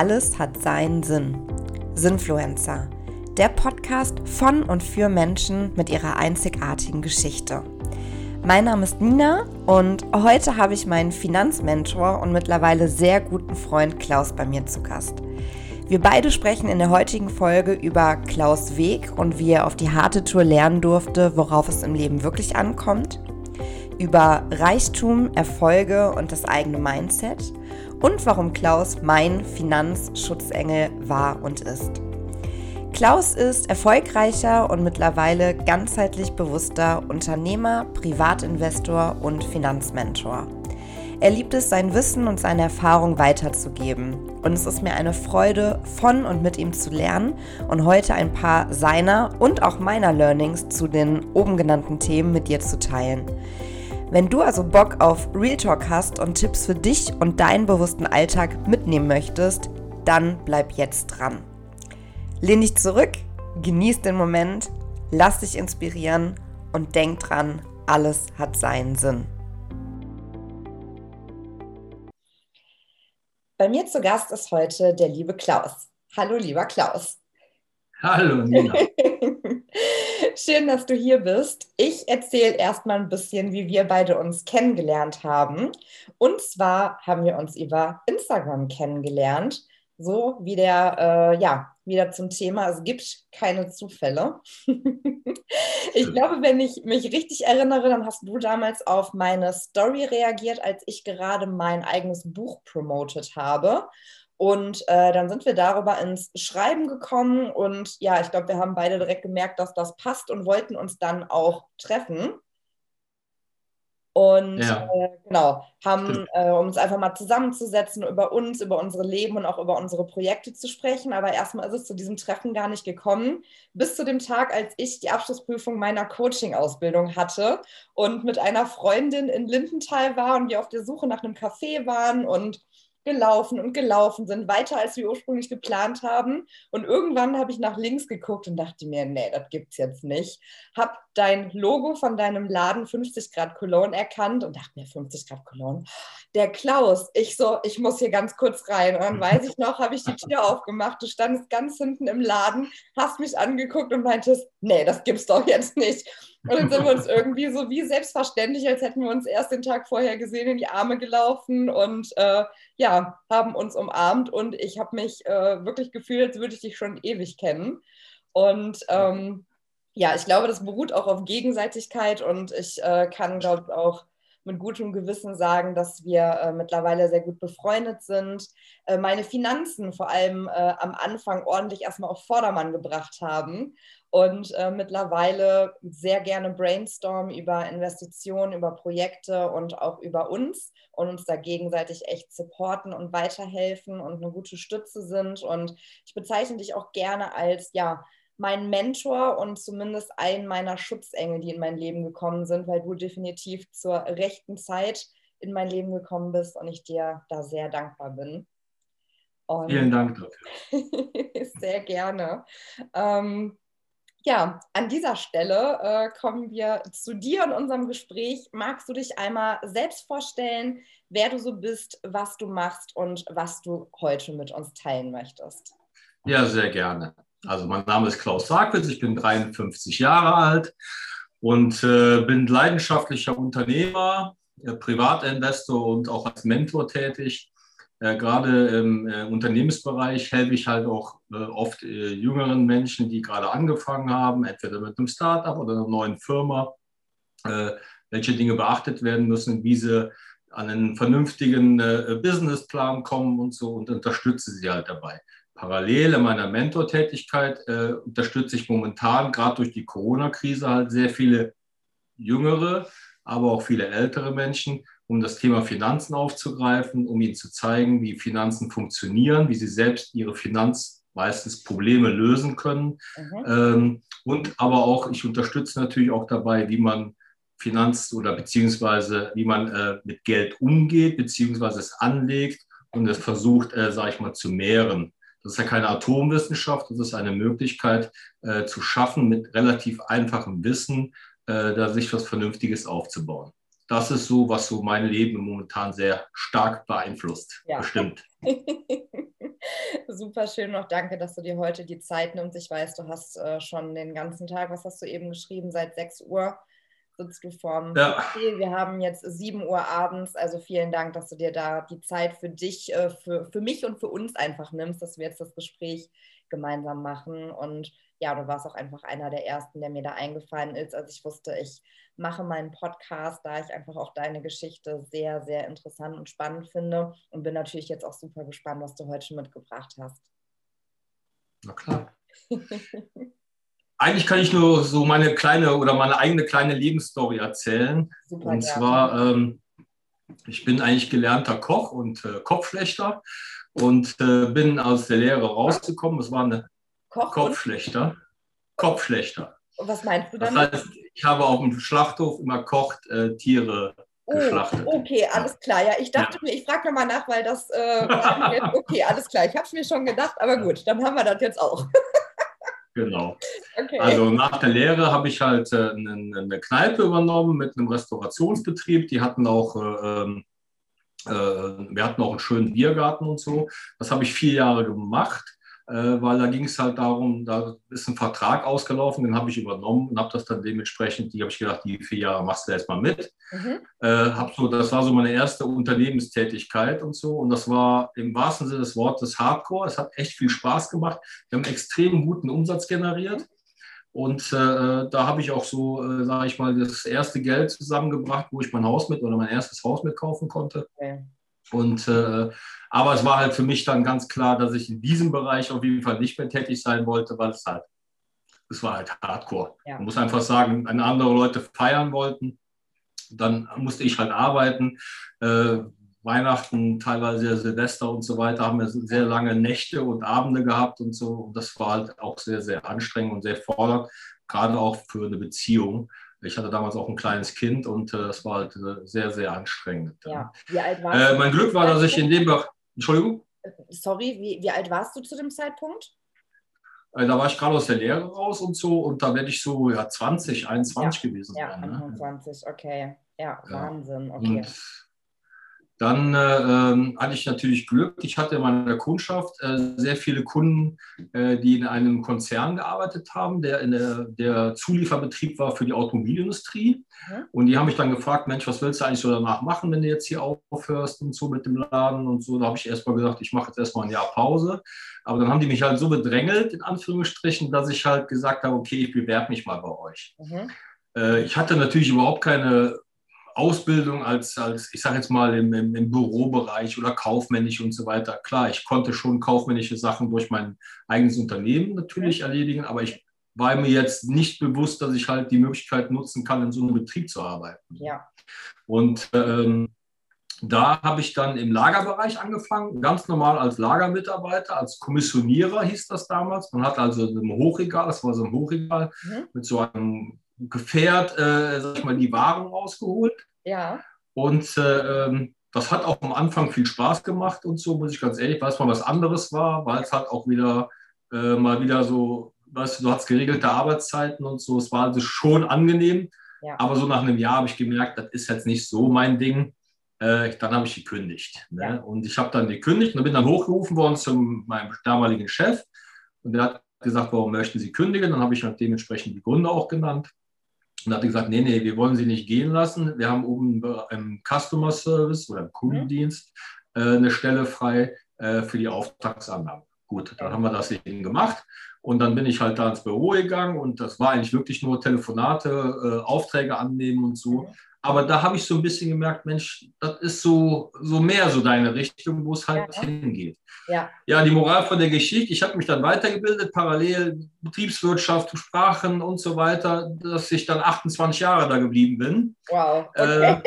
Alles hat seinen Sinn. Sinfluencer. Der Podcast von und für Menschen mit ihrer einzigartigen Geschichte. Mein Name ist Nina und heute habe ich meinen Finanzmentor und mittlerweile sehr guten Freund Klaus bei mir zu Gast. Wir beide sprechen in der heutigen Folge über Klaus Weg und wie er auf die harte Tour lernen durfte, worauf es im Leben wirklich ankommt, über Reichtum, Erfolge und das eigene Mindset und warum Klaus mein Finanzschutzengel war und ist. Klaus ist erfolgreicher und mittlerweile ganzheitlich bewusster Unternehmer, Privatinvestor und Finanzmentor. Er liebt es, sein Wissen und seine Erfahrung weiterzugeben. Und es ist mir eine Freude, von und mit ihm zu lernen und heute ein paar seiner und auch meiner Learnings zu den oben genannten Themen mit dir zu teilen. Wenn du also Bock auf Real Talk hast und Tipps für dich und deinen bewussten Alltag mitnehmen möchtest, dann bleib jetzt dran. Lehn dich zurück, genieß den Moment, lass dich inspirieren und denk dran, alles hat seinen Sinn. Bei mir zu Gast ist heute der liebe Klaus. Hallo, lieber Klaus. Hallo, Nina. Schön, dass du hier bist. Ich erzähle erstmal ein bisschen, wie wir beide uns kennengelernt haben. Und zwar haben wir uns über Instagram kennengelernt. So wie der, äh, ja, wieder zum Thema, es gibt keine Zufälle. ich glaube, wenn ich mich richtig erinnere, dann hast du damals auf meine Story reagiert, als ich gerade mein eigenes Buch promotet habe. Und äh, dann sind wir darüber ins Schreiben gekommen und ja, ich glaube, wir haben beide direkt gemerkt, dass das passt und wollten uns dann auch treffen. Und ja. äh, genau, haben äh, um uns einfach mal zusammenzusetzen, über uns, über unsere Leben und auch über unsere Projekte zu sprechen. Aber erstmal ist es zu diesem Treffen gar nicht gekommen, bis zu dem Tag, als ich die Abschlussprüfung meiner Coaching-Ausbildung hatte und mit einer Freundin in Lindenthal war und wir auf der Suche nach einem Café waren und gelaufen und gelaufen sind, weiter als wir ursprünglich geplant haben. Und irgendwann habe ich nach links geguckt und dachte mir, nee, das gibt's jetzt nicht. Hab dein Logo von deinem Laden 50 Grad Cologne erkannt und dachte mir, 50 Grad Cologne. Der Klaus, ich so, ich muss hier ganz kurz rein. Und dann weiß ich noch, habe ich die Tür aufgemacht. Du standest ganz hinten im Laden, hast mich angeguckt und meintest, nee, das gibt's doch jetzt nicht. Und dann sind wir uns irgendwie so wie selbstverständlich, als hätten wir uns erst den Tag vorher gesehen, in die Arme gelaufen und äh, ja, haben uns umarmt. Und ich habe mich äh, wirklich gefühlt, als würde ich dich schon ewig kennen. Und ähm, ja, ich glaube, das beruht auch auf Gegenseitigkeit und ich äh, kann, glaube ich, auch mit gutem Gewissen sagen, dass wir äh, mittlerweile sehr gut befreundet sind, äh, meine Finanzen vor allem äh, am Anfang ordentlich erstmal auf Vordermann gebracht haben und äh, mittlerweile sehr gerne brainstormen über Investitionen, über Projekte und auch über uns und uns da gegenseitig echt supporten und weiterhelfen und eine gute Stütze sind. Und ich bezeichne dich auch gerne als, ja, mein Mentor und zumindest einen meiner Schutzengel, die in mein Leben gekommen sind, weil du definitiv zur rechten Zeit in mein Leben gekommen bist und ich dir da sehr dankbar bin. Und Vielen Dank dafür. sehr gerne. Ähm, ja, an dieser Stelle äh, kommen wir zu dir und unserem Gespräch. Magst du dich einmal selbst vorstellen, wer du so bist, was du machst und was du heute mit uns teilen möchtest? Ja, sehr gerne. Also mein Name ist Klaus Sarkwitz, ich bin 53 Jahre alt und äh, bin leidenschaftlicher Unternehmer, äh, Privatinvestor und auch als Mentor tätig. Äh, gerade im äh, Unternehmensbereich helfe ich halt auch äh, oft äh, jüngeren Menschen, die gerade angefangen haben, entweder mit einem Startup oder einer neuen Firma, welche Dinge beachtet werden müssen, wie sie an einen vernünftigen Businessplan kommen und so und unterstütze sie halt dabei parallel in meiner Mentortätigkeit äh, unterstütze ich momentan gerade durch die Corona-Krise halt sehr viele jüngere, aber auch viele ältere Menschen, um das Thema Finanzen aufzugreifen, um ihnen zu zeigen, wie Finanzen funktionieren, wie sie selbst ihre Finanz meistens Probleme lösen können. Mhm. Ähm, und aber auch, ich unterstütze natürlich auch dabei, wie man Finanz- oder beziehungsweise wie man äh, mit Geld umgeht, beziehungsweise es anlegt und es versucht, äh, sage ich mal, zu mehren. Das ist ja keine Atomwissenschaft, das ist eine Möglichkeit äh, zu schaffen, mit relativ einfachem Wissen äh, da sich was Vernünftiges aufzubauen. Das ist so, was so mein Leben momentan sehr stark beeinflusst, ja. bestimmt. Super schön noch. Danke, dass du dir heute die Zeit nimmst. Ich weiß, du hast äh, schon den ganzen Tag, was hast du eben geschrieben, seit 6 Uhr sitzt du vorm ja. PC. Wir haben jetzt 7 Uhr abends. Also vielen Dank, dass du dir da die Zeit für dich, äh, für, für mich und für uns einfach nimmst, dass wir jetzt das Gespräch gemeinsam machen. Und ja, du warst auch einfach einer der ersten, der mir da eingefallen ist. Also ich wusste, ich mache meinen Podcast, da ich einfach auch deine Geschichte sehr, sehr interessant und spannend finde und bin natürlich jetzt auch super gespannt, was du heute schon mitgebracht hast. Na klar. Eigentlich kann ich nur so meine kleine oder meine eigene kleine Lebensstory erzählen. Super, und ja. zwar, ähm, ich bin eigentlich gelernter Koch und äh, Kopfschlechter und äh, bin aus der Lehre rausgekommen. Es war eine Koch Kopfschlechter. Kopfschlechter. Und was meinst du damit? Das heißt, ich habe auf dem Schlachthof immer kocht äh, Tiere oh, geschlachtet. Okay, alles klar. Ja, ich dachte ja. mir, ich frage nochmal nach, weil das. Äh, okay, alles klar. Ich habe es mir schon gedacht, aber gut, dann haben wir das jetzt auch. Genau. Okay. Also nach der Lehre habe ich halt äh, eine, eine, Kneipe übernommen mit einem Restaurationsbetrieb. Die hatten auch, äh, ähm, äh, wir hatten auch einen schönen Biergarten und so. Das habe ich vier Jahre gemacht. Äh, weil da ging es halt darum, da ist ein Vertrag ausgelaufen, den habe ich übernommen und habe das dann dementsprechend, die habe ich gedacht, die vier Jahre machst du erstmal mit. Mhm. Äh, hab so, das war so meine erste Unternehmenstätigkeit und so und das war im wahrsten Sinne des Wortes Hardcore. Es hat echt viel Spaß gemacht. Wir haben extrem guten Umsatz generiert. Und äh, da habe ich auch so, äh, sage ich mal, das erste Geld zusammengebracht, wo ich mein Haus mit oder mein erstes Haus mitkaufen konnte. Okay. Und äh, aber es war halt für mich dann ganz klar, dass ich in diesem Bereich auf jeden Fall nicht mehr tätig sein wollte, weil es halt, es war halt Hardcore. Ja. Man muss einfach sagen, wenn andere Leute feiern wollten, dann musste ich halt arbeiten. Äh, Weihnachten, teilweise Silvester und so weiter, haben wir sehr lange Nächte und Abende gehabt und so. Und das war halt auch sehr, sehr anstrengend und sehr fordernd, gerade auch für eine Beziehung. Ich hatte damals auch ein kleines Kind und äh, das war halt äh, sehr, sehr anstrengend. Ja. Wie alt warst äh, mein Glück war, dass ich in dem Bereich. Entschuldigung? Sorry, wie, wie alt warst du zu dem Zeitpunkt? Da war ich gerade aus der Lehre raus und so und da werde ich so ja, 20, 21 ja. gewesen ja, sein. Ja, 21, ne? okay. Ja, Wahnsinn, okay. Und dann äh, ähm, hatte ich natürlich Glück. Ich hatte in meiner Kundschaft äh, sehr viele Kunden, äh, die in einem Konzern gearbeitet haben, der, der, der Zulieferbetrieb war für die Automobilindustrie. Mhm. Und die haben mich dann gefragt, Mensch, was willst du eigentlich so danach machen, wenn du jetzt hier aufhörst und so mit dem Laden und so. Da habe ich erstmal gesagt, ich mache jetzt erstmal ein Jahr Pause. Aber dann haben die mich halt so bedrängelt, in Anführungsstrichen, dass ich halt gesagt habe, okay, ich bewerbe mich mal bei euch. Mhm. Äh, ich hatte natürlich überhaupt keine Ausbildung als, als ich sage jetzt mal, im, im, im, Bürobereich oder kaufmännisch und so weiter. Klar, ich konnte schon kaufmännische Sachen durch mein eigenes Unternehmen natürlich erledigen, aber ich war mir jetzt nicht bewusst, dass ich halt die Möglichkeit nutzen kann, in so einem Betrieb zu arbeiten. Ja. Und ähm, da habe ich dann im Lagerbereich angefangen, ganz normal als Lagermitarbeiter, als Kommissionierer hieß das damals. Man hat also ein Hochregal, das war so ein Hochregal mhm. mit so einem Gefährt, äh, sag ich mal, die Waren rausgeholt. Ja. Und äh, das hat auch am Anfang viel Spaß gemacht und so, muss ich ganz ehrlich, weil es mal was anderes war, weil es halt auch wieder äh, mal wieder so, weißt du, du hast geregelte Arbeitszeiten und so, es war also schon angenehm. Ja. Aber so nach einem Jahr habe ich gemerkt, das ist jetzt nicht so mein Ding. Äh, dann habe ich gekündigt. Ne? Ja. Und ich habe dann gekündigt und bin dann hochgerufen worden zu meinem damaligen Chef. Und der hat gesagt, warum möchten Sie kündigen? Dann habe ich halt dementsprechend die Gründe auch genannt. Und hat gesagt, nee, nee, wir wollen sie nicht gehen lassen. Wir haben oben im Customer Service oder im Kundendienst äh, eine Stelle frei äh, für die Auftragsannahme. Gut, dann haben wir das eben gemacht. Und dann bin ich halt da ins Büro gegangen und das war eigentlich wirklich nur Telefonate, äh, Aufträge annehmen und so. Aber da habe ich so ein bisschen gemerkt, Mensch, das ist so, so mehr so deine Richtung, wo es halt ja. hingeht. Ja. ja, die Moral von der Geschichte, ich habe mich dann weitergebildet, parallel Betriebswirtschaft, Sprachen und so weiter, dass ich dann 28 Jahre da geblieben bin. Wow. Okay. Äh,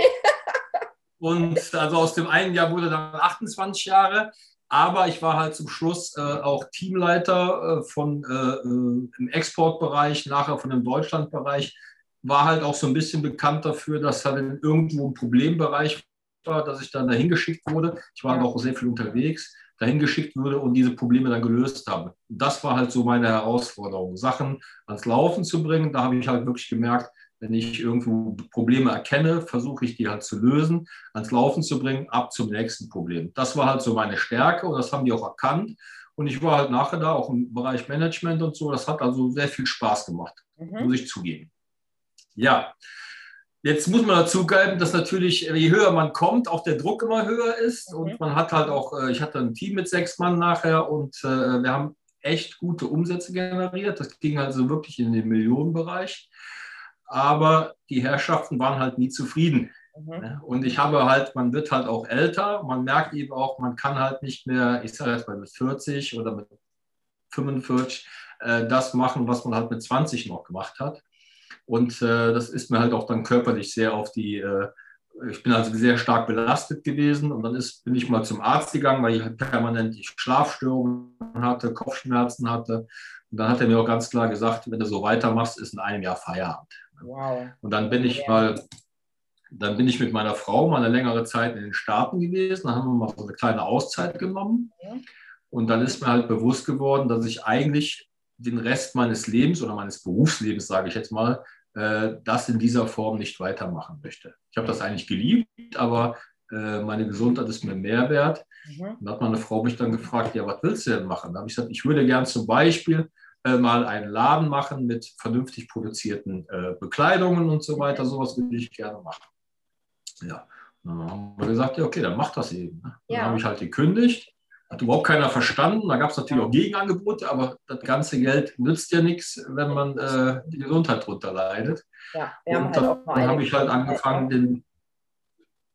und also aus dem einen Jahr wurde dann 28 Jahre. Aber ich war halt zum Schluss äh, auch Teamleiter äh, von, äh, äh, im Exportbereich, nachher von dem Deutschlandbereich war halt auch so ein bisschen bekannt dafür, dass halt irgendwo ein Problembereich war, dass ich dann dahin geschickt wurde. Ich war ja. auch sehr viel unterwegs, dahin geschickt wurde und diese Probleme dann gelöst habe. Das war halt so meine Herausforderung, Sachen ans Laufen zu bringen. Da habe ich halt wirklich gemerkt, Wenn ich irgendwo Probleme erkenne, versuche ich die halt zu lösen, ans Laufen zu bringen, ab zum nächsten Problem. Das war halt so meine Stärke und das haben die auch erkannt. Und ich war halt nachher da auch im Bereich Management und so. Das hat also sehr viel Spaß gemacht, mhm. muss ich zugeben. Ja, Jetzt muss man dazu geben, dass natürlich, je höher man kommt, auch der Druck immer höher ist. Und man hat halt auch, äh, ich hatte ein Team mit sechs Mann nachher und äh, wir haben echt gute Umsätze generiert. Das ging also wirklich in den Millionenbereich. Aber die Herrschaften waren halt nie zufrieden. Mhm. Und ich habe halt, man wird halt auch älter. Man merkt eben auch, man kann halt nicht mehr, ich sage jetzt mal mit 40 oder mit 45, äh, das machen, was man halt mit 20 noch gemacht hat. Und äh, das ist mir halt auch dann körperlich sehr auf die, äh, ich bin also sehr stark belastet gewesen. Und dann ist, bin ich mal zum Arzt gegangen, weil ich halt permanent Schlafstörungen hatte, Kopfschmerzen hatte. Und dann hat er mir auch ganz klar gesagt, wenn du so weitermachst, ist in einem Jahr Feierabend. Wow. Und dann bin ich mal, dann bin ich mit meiner Frau mal eine längere Zeit in den Staaten gewesen. Dann haben wir mal so eine kleine Auszeit genommen. Und dann ist mir halt bewusst geworden, dass ich eigentlich den Rest meines Lebens oder meines Berufslebens, sage ich jetzt mal, äh, das in dieser Form nicht weitermachen möchte. Ich habe das eigentlich geliebt, aber äh, meine Gesundheit ist mir mehr wert. Mhm. Und da hat meine Frau mich dann gefragt, ja, was willst du denn machen? Da habe ich gesagt, ich würde gern zum Beispiel äh, mal einen Laden machen mit vernünftig produzierten äh, Bekleidungen und so weiter. Sowas würde ich gerne machen. Ja, dann haben wir gesagt, ja, okay, dann mach das eben. Ne? Dann ja. habe ich halt gekündigt hat überhaupt keiner verstanden. Da gab es natürlich auch Gegenangebote, aber das ganze Geld nützt ja nichts, wenn man äh, die Gesundheit drunter leidet. Ja, und dann, halt dann habe ich halt angefangen, den,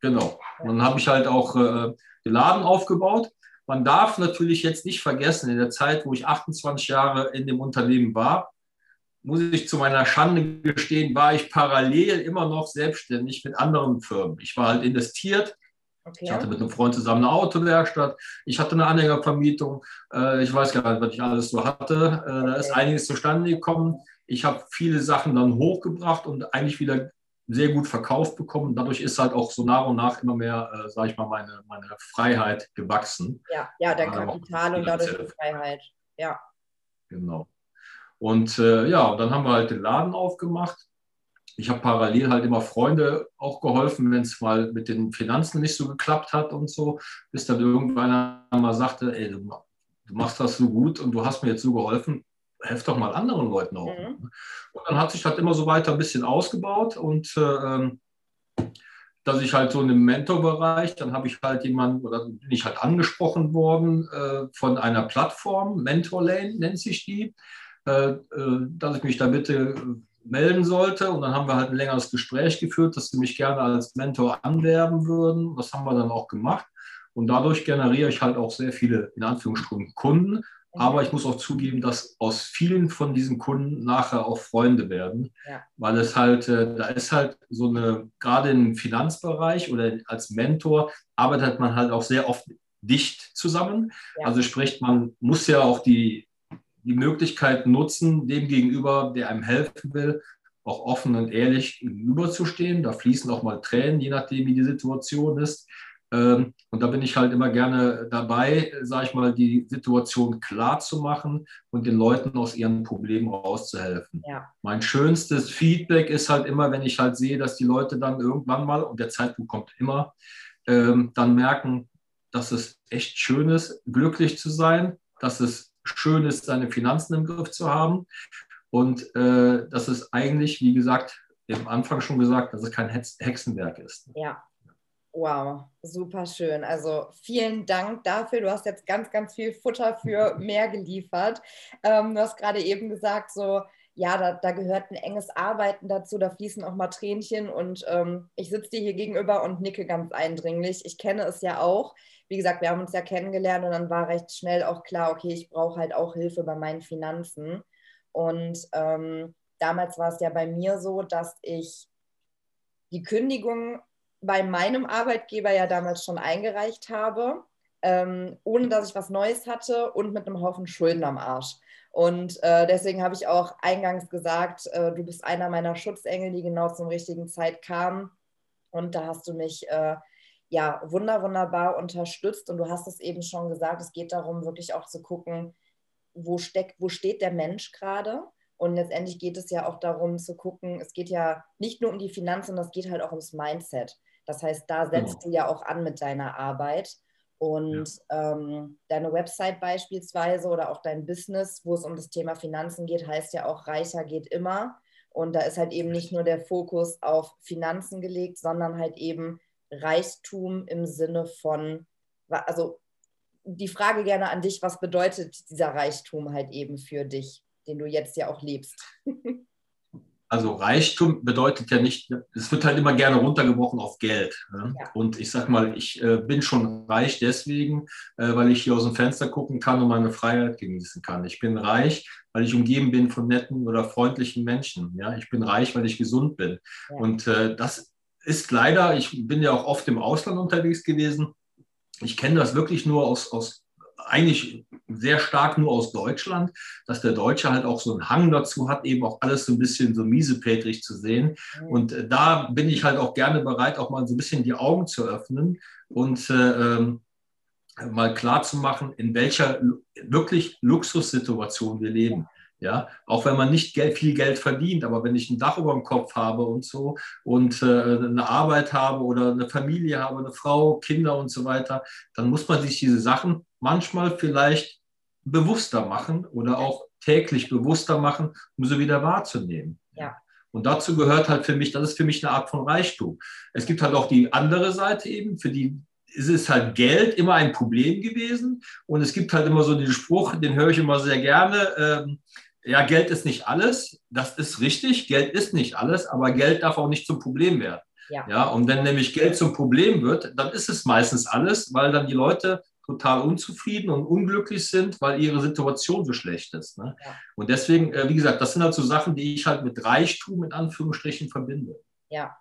genau, ja. dann habe ich halt auch äh, den Laden aufgebaut. Man darf natürlich jetzt nicht vergessen, in der Zeit, wo ich 28 Jahre in dem Unternehmen war, muss ich zu meiner Schande gestehen, war ich parallel immer noch selbstständig mit anderen Firmen. Ich war halt investiert Okay. Ich hatte mit einem Freund zusammen eine Autowerkstatt. Ich hatte eine Anhängervermietung. Äh, ich weiß gar nicht, was ich alles so hatte. Äh, da ist einiges zustande gekommen. Ich habe viele Sachen dann hochgebracht und eigentlich wieder sehr gut verkauft bekommen. Dadurch ist halt auch so nach und nach immer mehr, äh, sage ich mal, meine, meine Freiheit gewachsen. Ja, ja, dein Kapital und dadurch die Freiheit. Ja. Genau. Und äh, ja, und dann haben wir halt den Laden aufgemacht ich habe parallel halt immer Freunde auch geholfen, wenn es mal mit den Finanzen nicht so geklappt hat und so, bis dann irgendwann mal sagte, ey, du, du machst das so gut und du hast mir jetzt so geholfen, helf doch mal anderen Leuten auch. Mhm. Und dann hat sich halt immer so weiter ein bisschen ausgebaut und äh, dass ich halt so in dem Mentorbereich, dann habe ich halt jemanden, oder bin ich halt angesprochen worden äh, von einer Plattform, Mentorlane nennt sich die, äh, äh dass ich mich da bitte melden sollte. Und dann haben wir halt ein längeres Gespräch geführt, dass sie mich gerne als Mentor anwerben würden. Das haben wir dann auch gemacht. Und dadurch generiere ich halt auch sehr viele, in Anführungsstrichen, Kunden. Aber ich muss auch zugeben, dass aus vielen von diesen Kunden nachher auch Freunde werden, ja. weil es halt, äh, da ist halt so eine, gerade im Finanzbereich oder als Mentor arbeitet man halt auch sehr oft dicht zusammen. Ja. Also sprich, man muss ja auch die die Möglichkeit nutzen, dem gegenüber, der einem helfen will, auch offen und ehrlich gegenüberzustehen. Da fließen auch mal Tränen, je nachdem, wie die Situation ist. Ähm, und da bin ich halt immer gerne dabei, sage ich mal, die Situation klar zu machen und den Leuten aus ihren Problemen rauszuhelfen. Ja. Mein schönstes Feedback ist halt immer, wenn ich halt sehe, dass die Leute dann irgendwann mal, und der Zeitpunkt kommt immer, ähm, dann merken, dass es echt schön ist, glücklich zu sein, dass es schön ist, seine Finanzen im Griff zu haben. Und äh, das ist eigentlich, wie gesagt, am Anfang schon gesagt, dass es kein Hexenwerk ist. Ja. Wow, super schön. Also vielen Dank dafür. Du hast jetzt ganz, ganz viel Futter für mehr geliefert. Ähm, du hast gerade eben gesagt, so ja, da, da, gehört ein enges Arbeiten dazu, da fließen auch mal Tränchen und ähm, ich sitze dir hier gegenüber und nicke ganz eindringlich. Ich kenne es ja auch wie gesagt, wir haben uns ja kennengelernt und dann war recht schnell auch klar, okay, ich brauche halt auch Hilfe bei meinen Finanzen. Und ähm, damals war es ja bei mir so, dass ich die Kündigung bei meinem Arbeitgeber ja damals schon eingereicht habe, ähm, ohne dass ich was Neues hatte und mit einem Haufen Schulden am Arsch. Und äh, deswegen habe ich auch eingangs gesagt, äh, du bist einer meiner Schutzengel, die genau zum richtigen Zeit kamen. Und da hast du mich äh, ja, wunder, wunderbar unterstützt. Und du hast es eben schon gesagt, es geht darum, wirklich auch zu gucken, wo, steckt, wo steht der Mensch gerade Und letztendlich geht es ja auch darum zu gucken, es geht ja nicht nur um die Finanzen, das geht halt auch ums Mindset. Das heißt, da setzt genau. du ja auch an mit deiner Arbeit. Und ja. ähm, deine Website beispielsweise oder auch dein Business, wo es um das Thema Finanzen geht, heißt ja auch, reicher geht immer. Und da ist halt eben nicht nur der Fokus auf Finanzen gelegt, sondern halt eben Reichtum im Sinne von, also die Frage gerne an dich, was bedeutet dieser Reichtum halt eben für dich, den du jetzt ja auch lebst? Also Reichtum bedeutet ja nicht, es wird halt immer gerne runtergebrochen auf Geld. Ne? Ja. Und ich sag mal, ich äh, bin schon reich deswegen, äh, weil ich hier aus dem Fenster gucken kann und meine Freiheit genießen kann. Ich bin reich, weil ich umgeben bin von netten oder freundlichen Menschen. Ja? Ich bin reich, weil ich gesund bin. Ja. Und äh, das ist leider, ich bin ja auch oft im Ausland unterwegs gewesen. Ich kenne das wirklich nur aus, aus eigentlich sehr stark nur aus Deutschland, dass der Deutsche halt auch so einen Hang dazu hat, eben auch alles so ein bisschen so miesepätrig zu sehen. Mhm. Und äh, da bin ich halt auch gerne bereit, auch mal so ein bisschen die Augen zu öffnen und äh, ähm, mal klar zu machen, in welcher wirklich Luxussituation wir leben. Ja, auch wenn man nicht Geld, viel Geld verdient, aber wenn ich ein Dach über dem Kopf habe und so und äh, eine Arbeit habe oder eine Familie habe, eine Frau, Kinder und so weiter, dann muss man sich diese Sachen manchmal vielleicht bewusster machen oder auch täglich bewusster machen, um sie wieder wahrzunehmen. Ja. Und dazu gehört halt für mich, das ist für mich eine Art von Reichtum. Es gibt halt auch die andere Seite eben, für die ist es halt Geld immer ein Problem gewesen. Und es gibt halt immer so den Spruch, den höre ich immer sehr gerne. Ähm, ja, Geld ist nicht alles. Das ist richtig. Geld ist nicht alles, aber Geld darf auch nicht zum Problem werden. Ja. ja, und wenn nämlich Geld zum Problem wird, dann ist es meistens alles, weil dann die Leute total unzufrieden und unglücklich sind, weil ihre Situation so schlecht ist. Ne? Ja. Und deswegen, äh, wie gesagt, das sind halt so Sachen, die ich halt mit Reichtum in Anführungsstrichen verbinde. Ja,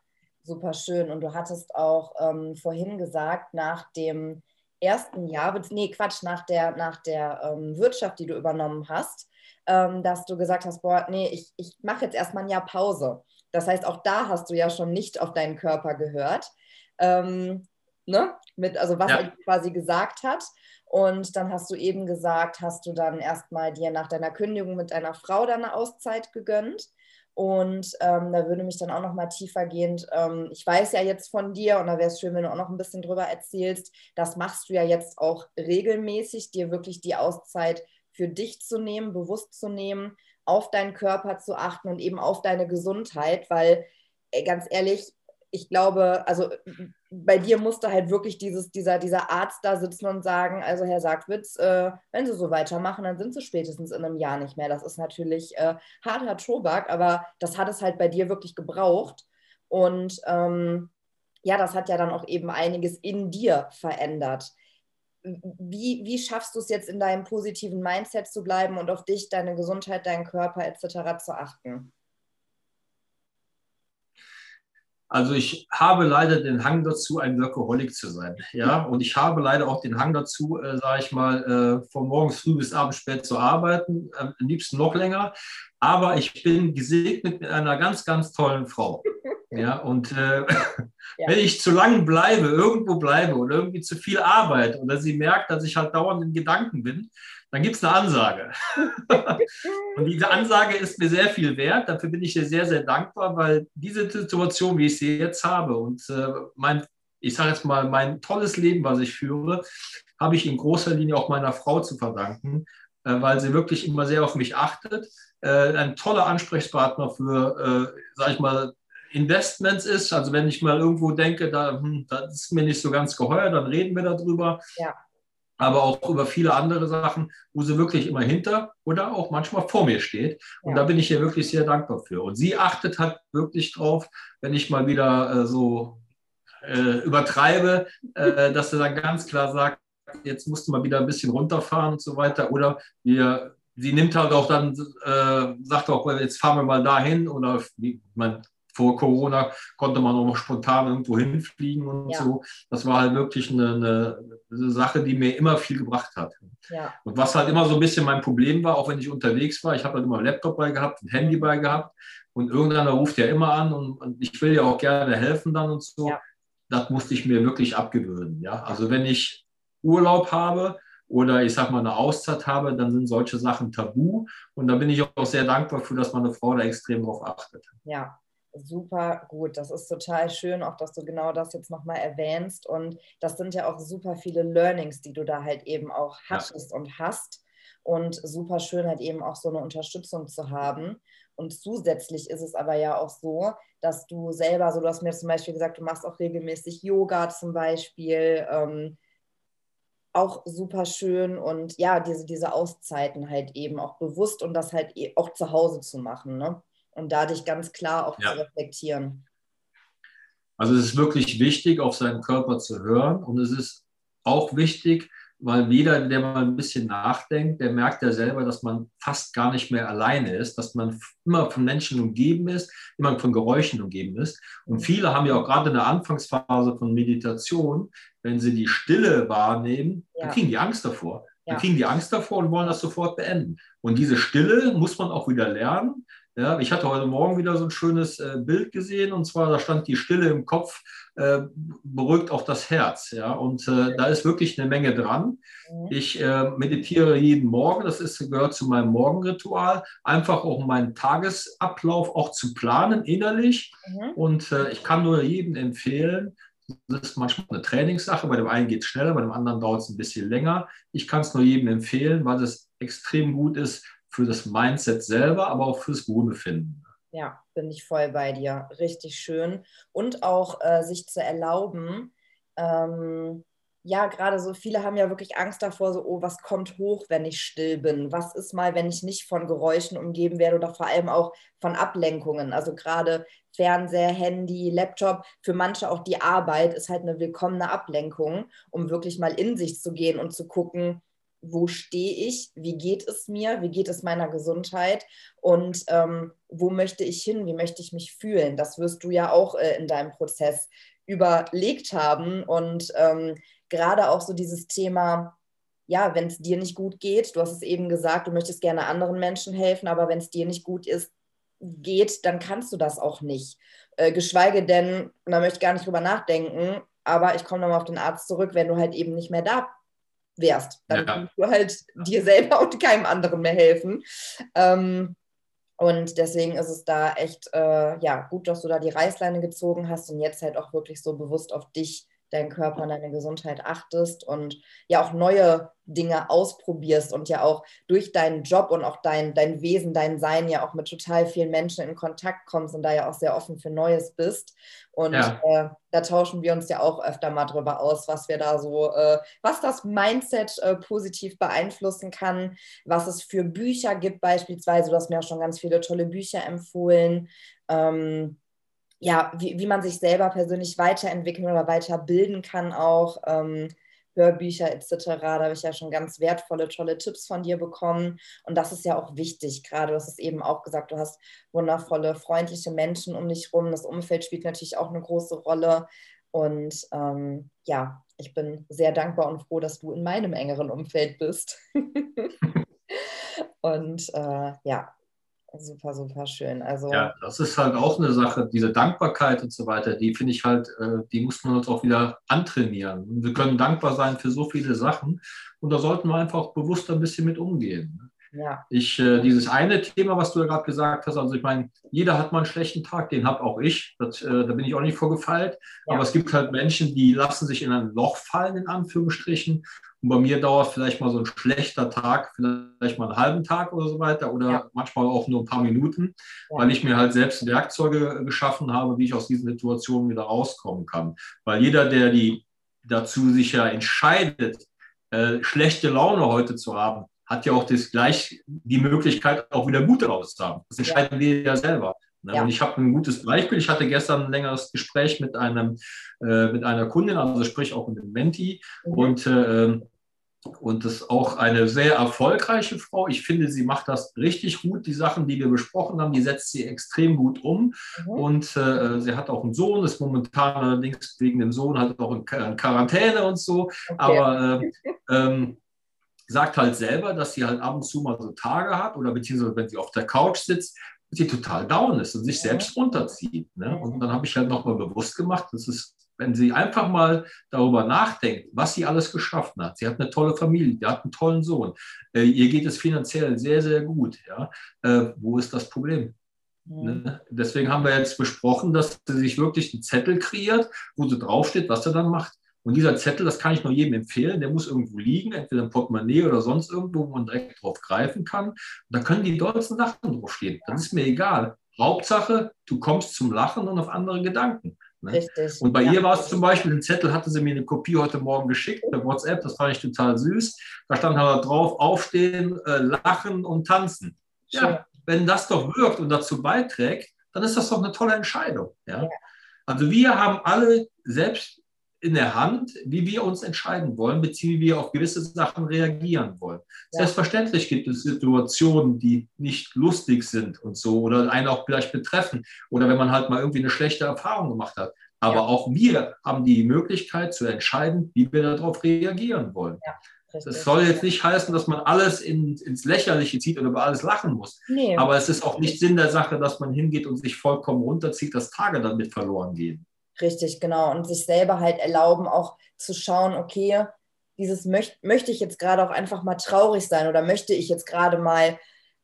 super schön. Und du hattest auch ähm, vorhin gesagt, nach dem ersten Jahr, nee, Quatsch, nach der, nach der ähm, Wirtschaft, die du übernommen hast, ähm, dass du gesagt hast, boah, nee, ich, ich mache jetzt erstmal ein Jahr Pause. Das heißt, auch da hast du ja schon nicht auf deinen Körper gehört. Ähm, ne? Mit, also was ja. er quasi gesagt hat. Und dann hast du eben gesagt, hast du dann erstmal dir nach deiner Kündigung mit deiner Frau deine Auszeit gegönnt. Und ähm, da würde mich dann auch noch mal tiefergehend, ähm, ich weiß ja jetzt von dir und da wäre es schön, wenn du auch noch ein bisschen drüber erzählst, das machst du ja jetzt auch regelmäßig, dir wirklich die Auszeit für dich zu nehmen, bewusst zu nehmen, auf deinen Körper zu achten und eben auf deine Gesundheit, weil ganz ehrlich, ich glaube, also bei dir musste halt wirklich dieses, dieser, dieser Arzt da sitzen und sagen, also Herr Sagwitz, äh, wenn Sie so weitermachen, dann sind Sie spätestens in einem Jahr nicht mehr. Das ist natürlich äh, harter Tobak, aber das hat es halt bei dir wirklich gebraucht. Und ähm, ja, das hat ja dann auch eben einiges in dir verändert wie, wie schaffst du es jetzt in deinem positiven Mindset zu bleiben und auf dich, deine Gesundheit, deinen Körper etc. zu achten? Also ich habe leider den Hang dazu, ein Workaholic zu sein. Ja, und ich habe leider auch den Hang dazu, äh, sage ich mal, äh, von morgens früh bis abends spät zu arbeiten, äh, am liebsten noch länger. Aber ich bin gesegnet mit einer ganz, ganz tollen Frau. Ja, und äh, ja. wenn ich zu lang bleibe, irgendwo bleibe oder irgendwie zu viel arbeite oder sie merkt, dass ich halt dauernd in Gedanken bin, dann gibt es eine Ansage. und diese Ansage ist mir sehr viel wert. Dafür bin ich dir sehr, sehr dankbar, weil diese Situation, wie ich sie jetzt habe und äh, mein, ich sage jetzt mal, mein tolles Leben, was ich führe, habe ich in großer Linie auch meiner Frau zu verdanken, äh, weil sie wirklich immer sehr auf mich achtet. Äh, ein toller Ansprechpartner für, äh, sage ich mal, Investments ist. Also wenn ich mal irgendwo denke, da, hm, das ist mir nicht so ganz geheuer, dann reden wir darüber. Ja. Aber auch über viele andere Sachen, wo sie wirklich immer hinter oder auch manchmal vor mir steht. Und ja. da bin ich ihr wirklich sehr dankbar für. Und sie achtet halt wirklich drauf, wenn ich mal wieder äh, so äh, übertreibe, äh, dass sie dann ganz klar sagt, jetzt musst du mal wieder ein bisschen runterfahren und so weiter. Oder wir sie nimmt halt auch dann, äh, sagt auch, jetzt fahren wir mal dahin oder man, vor Corona konnte man auch noch spontan irgendwo hinfliegen und ja. so. Das war halt wirklich eine, eine, eine, Sache, die mir immer viel gebracht hat. Ja. Und was halt immer so ein bisschen mein Problem war, auch wenn ich unterwegs war, ich habe halt immer einen Laptop bei gehabt, ein Handy bei gehabt und irgendeiner ruft ja immer an und, und ich will ja auch gerne helfen dann und so. Ja. Das musste ich mir wirklich abgewöhnen. Ja? Also wenn ich Urlaub habe, oder ich sag mal eine Auszeit habe, dann sind solche Sachen tabu. Und da bin ich auch sehr dankbar für, dass meine Frau da extrem drauf achtet. Ja, super gut. Das ist total schön, auch dass du genau das jetzt nochmal erwähnst. Und das sind ja auch super viele Learnings, die du da halt eben auch hattest ja. und hast. Und super schön halt eben auch so eine Unterstützung zu haben. Und zusätzlich ist es aber ja auch so, dass du selber, so du hast mir zum Beispiel gesagt, du machst auch regelmäßig Yoga zum Beispiel. Ähm, auch super schön und ja, diese, diese Auszeiten halt eben auch bewusst und das halt e, auch zu Hause zu machen. Ne? Und da dich ganz klar auch ja. zu reflektieren. Also es ist wirklich wichtig, auf seinen Körper zu hören und es ist auch wichtig, weil jeder, der mal ein bisschen nachdenkt, der merkt ja selber, dass man fast gar nicht mehr alleine ist, dass man immer von Menschen umgeben ist, immer von Geräuschen umgeben ist. Und viele haben ja auch gerade in der Anfangsphase von Meditation, wenn sie die Stille wahrnehmen, ja. dann kriegen die Angst davor. Ja. Dann kriegen die Angst davor und wollen das sofort beenden. Und diese Stille muss man auch wieder lernen. Ja, ich hatte heute Morgen wieder so ein schönes äh, Bild gesehen und zwar da stand die Stille im Kopf äh, beruhigt auch das Herz. Ja, und äh, da ist wirklich eine Menge dran. Mhm. Ich äh, meditiere jeden Morgen, das ist, gehört zu meinem Morgenritual, einfach auch meinen Tagesablauf auch zu planen innerlich. Mhm. Und äh, ich kann nur jedem empfehlen, das ist manchmal eine Trainingssache. Bei dem einen geht es schneller, bei dem anderen dauert es ein bisschen länger. Ich kann es nur jedem empfehlen, weil es extrem gut ist, für das Mindset selber, aber auch fürs Wohlbefinden. Ja, bin ich voll bei dir. Richtig schön. Und auch äh, sich zu erlauben, ähm, ja, gerade so viele haben ja wirklich Angst davor, so, oh, was kommt hoch, wenn ich still bin? Was ist mal, wenn ich nicht von Geräuschen umgeben werde oder vor allem auch von Ablenkungen? Also gerade Fernseher, Handy, Laptop, für manche auch die Arbeit ist halt eine willkommene Ablenkung, um wirklich mal in sich zu gehen und zu gucken, wo stehe ich, wie geht es mir, wie geht es meiner Gesundheit und ähm, wo möchte ich hin, wie möchte ich mich fühlen. Das wirst du ja auch äh, in deinem Prozess überlegt haben und ähm, gerade auch so dieses Thema, ja, wenn es dir nicht gut geht, du hast es eben gesagt, du möchtest gerne anderen Menschen helfen, aber wenn es dir nicht gut ist, geht, dann kannst du das auch nicht. Äh, geschweige denn, und da möchte ich gar nicht drüber nachdenken, aber ich komme nochmal auf den Arzt zurück, wenn du halt eben nicht mehr da wärst. Dann ja. kannst du halt dir selber und keinem anderen mehr helfen. Ähm, und deswegen ist es da echt äh, ja, gut, dass du da die Reißleine gezogen hast und jetzt halt auch wirklich so bewusst auf dich deinen Körper und deine Gesundheit achtest und ja auch neue Dinge ausprobierst und ja auch durch deinen Job und auch dein, dein Wesen, dein Sein ja auch mit total vielen Menschen in Kontakt kommst und da ja auch sehr offen für Neues bist. Und ja. äh, da tauschen wir uns ja auch öfter mal drüber aus, was wir da so, äh, was das Mindset äh, positiv beeinflussen kann, was es für Bücher gibt beispielsweise. Du hast mir auch schon ganz viele tolle Bücher empfohlen. Ähm, ja, wie, wie man sich selber persönlich weiterentwickeln oder weiterbilden kann auch. Ähm, Hörbücher etc. Da habe ich ja schon ganz wertvolle, tolle Tipps von dir bekommen. Und das ist ja auch wichtig. Gerade, du hast es eben auch gesagt, du hast wundervolle, freundliche Menschen um dich rum. Das Umfeld spielt natürlich auch eine große Rolle. Und ähm, ja, ich bin sehr dankbar und froh, dass du in meinem engeren Umfeld bist. und äh, ja, Super, super schön. Also ja, das ist halt auch eine Sache, diese Dankbarkeit und so weiter, die finde ich halt, äh, die muss man uns auch wieder antrainieren. Wir können dankbar sein für so viele Sachen und da sollten wir einfach bewusst ein bisschen mit umgehen. Ja. Ich, äh, dieses eine Thema, was du ja gerade gesagt hast, also ich meine, jeder hat mal einen schlechten Tag, den habe auch ich, das, äh, da bin ich auch nicht vorgefeilt, ja. aber es gibt halt Menschen, die lassen sich in ein Loch fallen, in Anführungsstrichen, und bei mir dauert vielleicht mal so ein schlechter Tag, vielleicht mal einen halben Tag oder so weiter oder ja. manchmal auch nur ein paar Minuten, ja. weil ich mir halt selbst Werkzeuge geschaffen habe, wie ich aus diesen Situationen wieder rauskommen kann. Weil jeder, der die dazu sich ja entscheidet, äh, schlechte Laune heute zu haben, hat ja auch das gleich die Möglichkeit, auch wieder gute rauszuhaben. Das entscheiden ja. wir ja selber. Ne? Ja. Und ich habe ein gutes Beispiel. Ich hatte gestern ein längeres Gespräch mit einem äh, mit einer Kundin, also sprich auch mit einem Menti. Mhm. Und äh, und das ist auch eine sehr erfolgreiche Frau. Ich finde, sie macht das richtig gut. Die Sachen, die wir besprochen haben, die setzt sie extrem gut um. Mhm. Und äh, sie hat auch einen Sohn, ist momentan allerdings wegen dem Sohn halt auch in Quarantäne und so. Okay. Aber äh, ähm, sagt halt selber, dass sie halt ab und zu mal so Tage hat oder beziehungsweise wenn sie auf der Couch sitzt, sie total down ist und sich selbst runterzieht. Ne? Und dann habe ich halt nochmal bewusst gemacht, das ist wenn sie einfach mal darüber nachdenkt, was sie alles geschaffen hat. Sie hat eine tolle Familie, sie hat einen tollen Sohn, äh, ihr geht es finanziell sehr, sehr gut. Ja? Äh, wo ist das Problem? Ne? Deswegen haben wir jetzt besprochen, dass sie sich wirklich einen Zettel kreiert, wo sie draufsteht, was er dann macht. Und dieser Zettel, das kann ich nur jedem empfehlen, der muss irgendwo liegen, entweder im Portemonnaie oder sonst irgendwo, wo man direkt drauf greifen kann. Und da können die dollsten Sachen draufstehen. Das ist mir egal. Hauptsache, du kommst zum Lachen und auf andere Gedanken. Ne? Richtig. Und bei ja. ihr war es zum Beispiel, den Zettel hatte sie mir eine Kopie heute Morgen geschickt per WhatsApp, das fand ich total süß. Da stand halt drauf, aufstehen, äh, lachen und tanzen. Schön. Ja, wenn das doch wirkt und dazu beiträgt, dann ist das doch eine tolle Entscheidung. Ja? ja. Also wir haben alle selbst in der Hand, wie wir uns entscheiden wollen, beziehungsweise wie wir auf gewisse Sachen reagieren wollen. Ja. Selbstverständlich gibt es Situationen, die nicht lustig sind und so oder einen auch vielleicht betreffen oder wenn man halt mal irgendwie eine schlechte Erfahrung gemacht hat. Aber ja. auch wir haben die Möglichkeit zu entscheiden, wie wir darauf reagieren wollen. Ja. Das soll jetzt nicht heißen, dass man alles in, ins Lächerliche zieht und über alles lachen muss. Nee. Aber es ist auch nicht Sinn der Sache, dass man hingeht und sich vollkommen runterzieht, dass Tage damit verloren gehen. Richtig, genau. Und sich selber halt erlauben, auch zu schauen, okay, dieses möcht, möchte ich jetzt gerade auch einfach mal traurig sein oder möchte ich jetzt gerade mal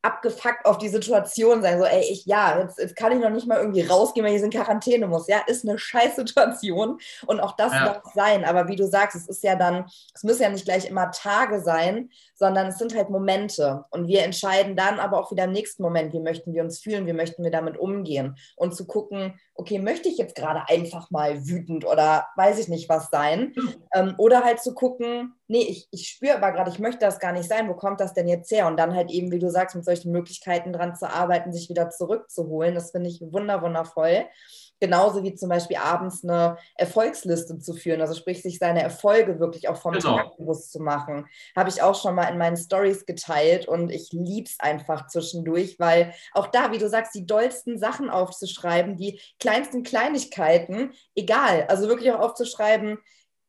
abgefuckt auf die Situation sein. So, ey, ich, ja, jetzt, jetzt kann ich noch nicht mal irgendwie rausgehen, weil ich in Quarantäne muss. Ja, ist eine scheiß Situation und auch das ja. darf sein. Aber wie du sagst, es ist ja dann, es müssen ja nicht gleich immer Tage sein, sondern es sind halt Momente. Und wir entscheiden dann aber auch wieder im nächsten Moment, wie möchten wir uns fühlen, wie möchten wir damit umgehen. Und zu gucken, okay, möchte ich jetzt gerade einfach mal wütend oder weiß ich nicht was sein? Ähm, oder halt zu gucken, nee, ich, ich spüre aber gerade, ich möchte das gar nicht sein, wo kommt das denn jetzt her? Und dann halt eben, wie du sagst, mit solchen Möglichkeiten dran zu arbeiten, sich wieder zurückzuholen. Das finde ich wunder, wundervoll. Genauso wie zum Beispiel abends eine Erfolgsliste zu führen, also sprich, sich seine Erfolge wirklich auch vom genau. Tag bewusst zu machen. Habe ich auch schon mal in meinen Stories geteilt und ich liebe es einfach zwischendurch, weil auch da, wie du sagst, die dollsten Sachen aufzuschreiben, die kleinsten Kleinigkeiten, egal, also wirklich auch aufzuschreiben,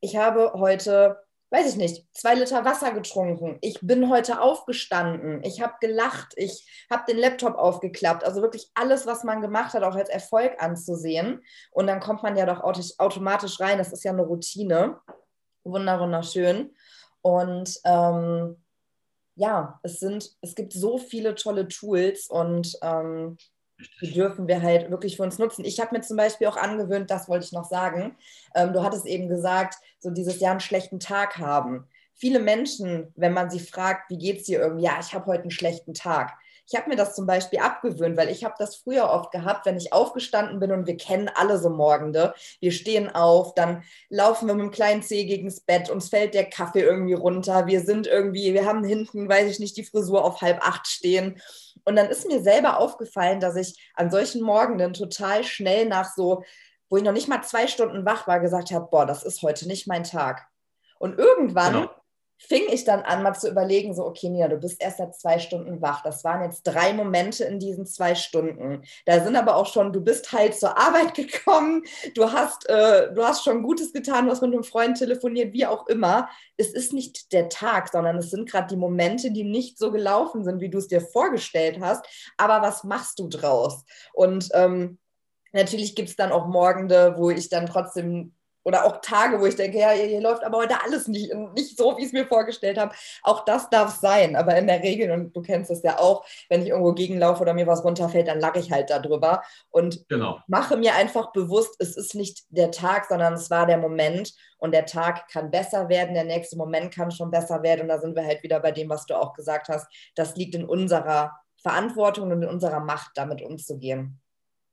ich habe heute weiß ich nicht, zwei Liter Wasser getrunken. Ich bin heute aufgestanden. Ich habe gelacht. Ich habe den Laptop aufgeklappt. Also wirklich alles, was man gemacht hat, auch als Erfolg anzusehen. Und dann kommt man ja doch automatisch rein. Das ist ja eine Routine. Wunder, wunderschön. Und ähm, ja, es sind, es gibt so viele tolle Tools und ähm, die dürfen wir halt wirklich für uns nutzen. Ich habe mir zum Beispiel auch angewöhnt, das wollte ich noch sagen, ähm, du hattest eben gesagt, so dieses Jahr einen schlechten Tag haben. Viele Menschen, wenn man sie fragt, wie geht es dir irgendwie, ja, ich habe heute einen schlechten Tag. Ich habe mir das zum Beispiel abgewöhnt, weil ich habe das früher oft gehabt, wenn ich aufgestanden bin und wir kennen alle so Morgende. Wir stehen auf, dann laufen wir mit dem kleinen Zeh gegens Bett, uns fällt der Kaffee irgendwie runter, wir sind irgendwie, wir haben hinten, weiß ich nicht, die Frisur auf halb acht stehen und dann ist mir selber aufgefallen, dass ich an solchen Morgenden total schnell nach so, wo ich noch nicht mal zwei Stunden wach war, gesagt habe, boah, das ist heute nicht mein Tag. Und irgendwann genau fing ich dann an, mal zu überlegen, so, okay, Nina, du bist erst seit zwei Stunden wach. Das waren jetzt drei Momente in diesen zwei Stunden. Da sind aber auch schon, du bist halt zur Arbeit gekommen, du hast, äh, du hast schon Gutes getan, du hast mit einem Freund telefoniert, wie auch immer. Es ist nicht der Tag, sondern es sind gerade die Momente, die nicht so gelaufen sind, wie du es dir vorgestellt hast. Aber was machst du draus? Und ähm, natürlich gibt es dann auch Morgende, wo ich dann trotzdem oder auch Tage, wo ich denke, ja, hier, hier läuft aber heute alles nicht, nicht so, wie ich es mir vorgestellt habe. Auch das darf sein, aber in der Regel, und du kennst es ja auch, wenn ich irgendwo gegenlaufe oder mir was runterfällt, dann lache ich halt darüber und genau. mache mir einfach bewusst, es ist nicht der Tag, sondern es war der Moment und der Tag kann besser werden, der nächste Moment kann schon besser werden und da sind wir halt wieder bei dem, was du auch gesagt hast. Das liegt in unserer Verantwortung und in unserer Macht, damit umzugehen.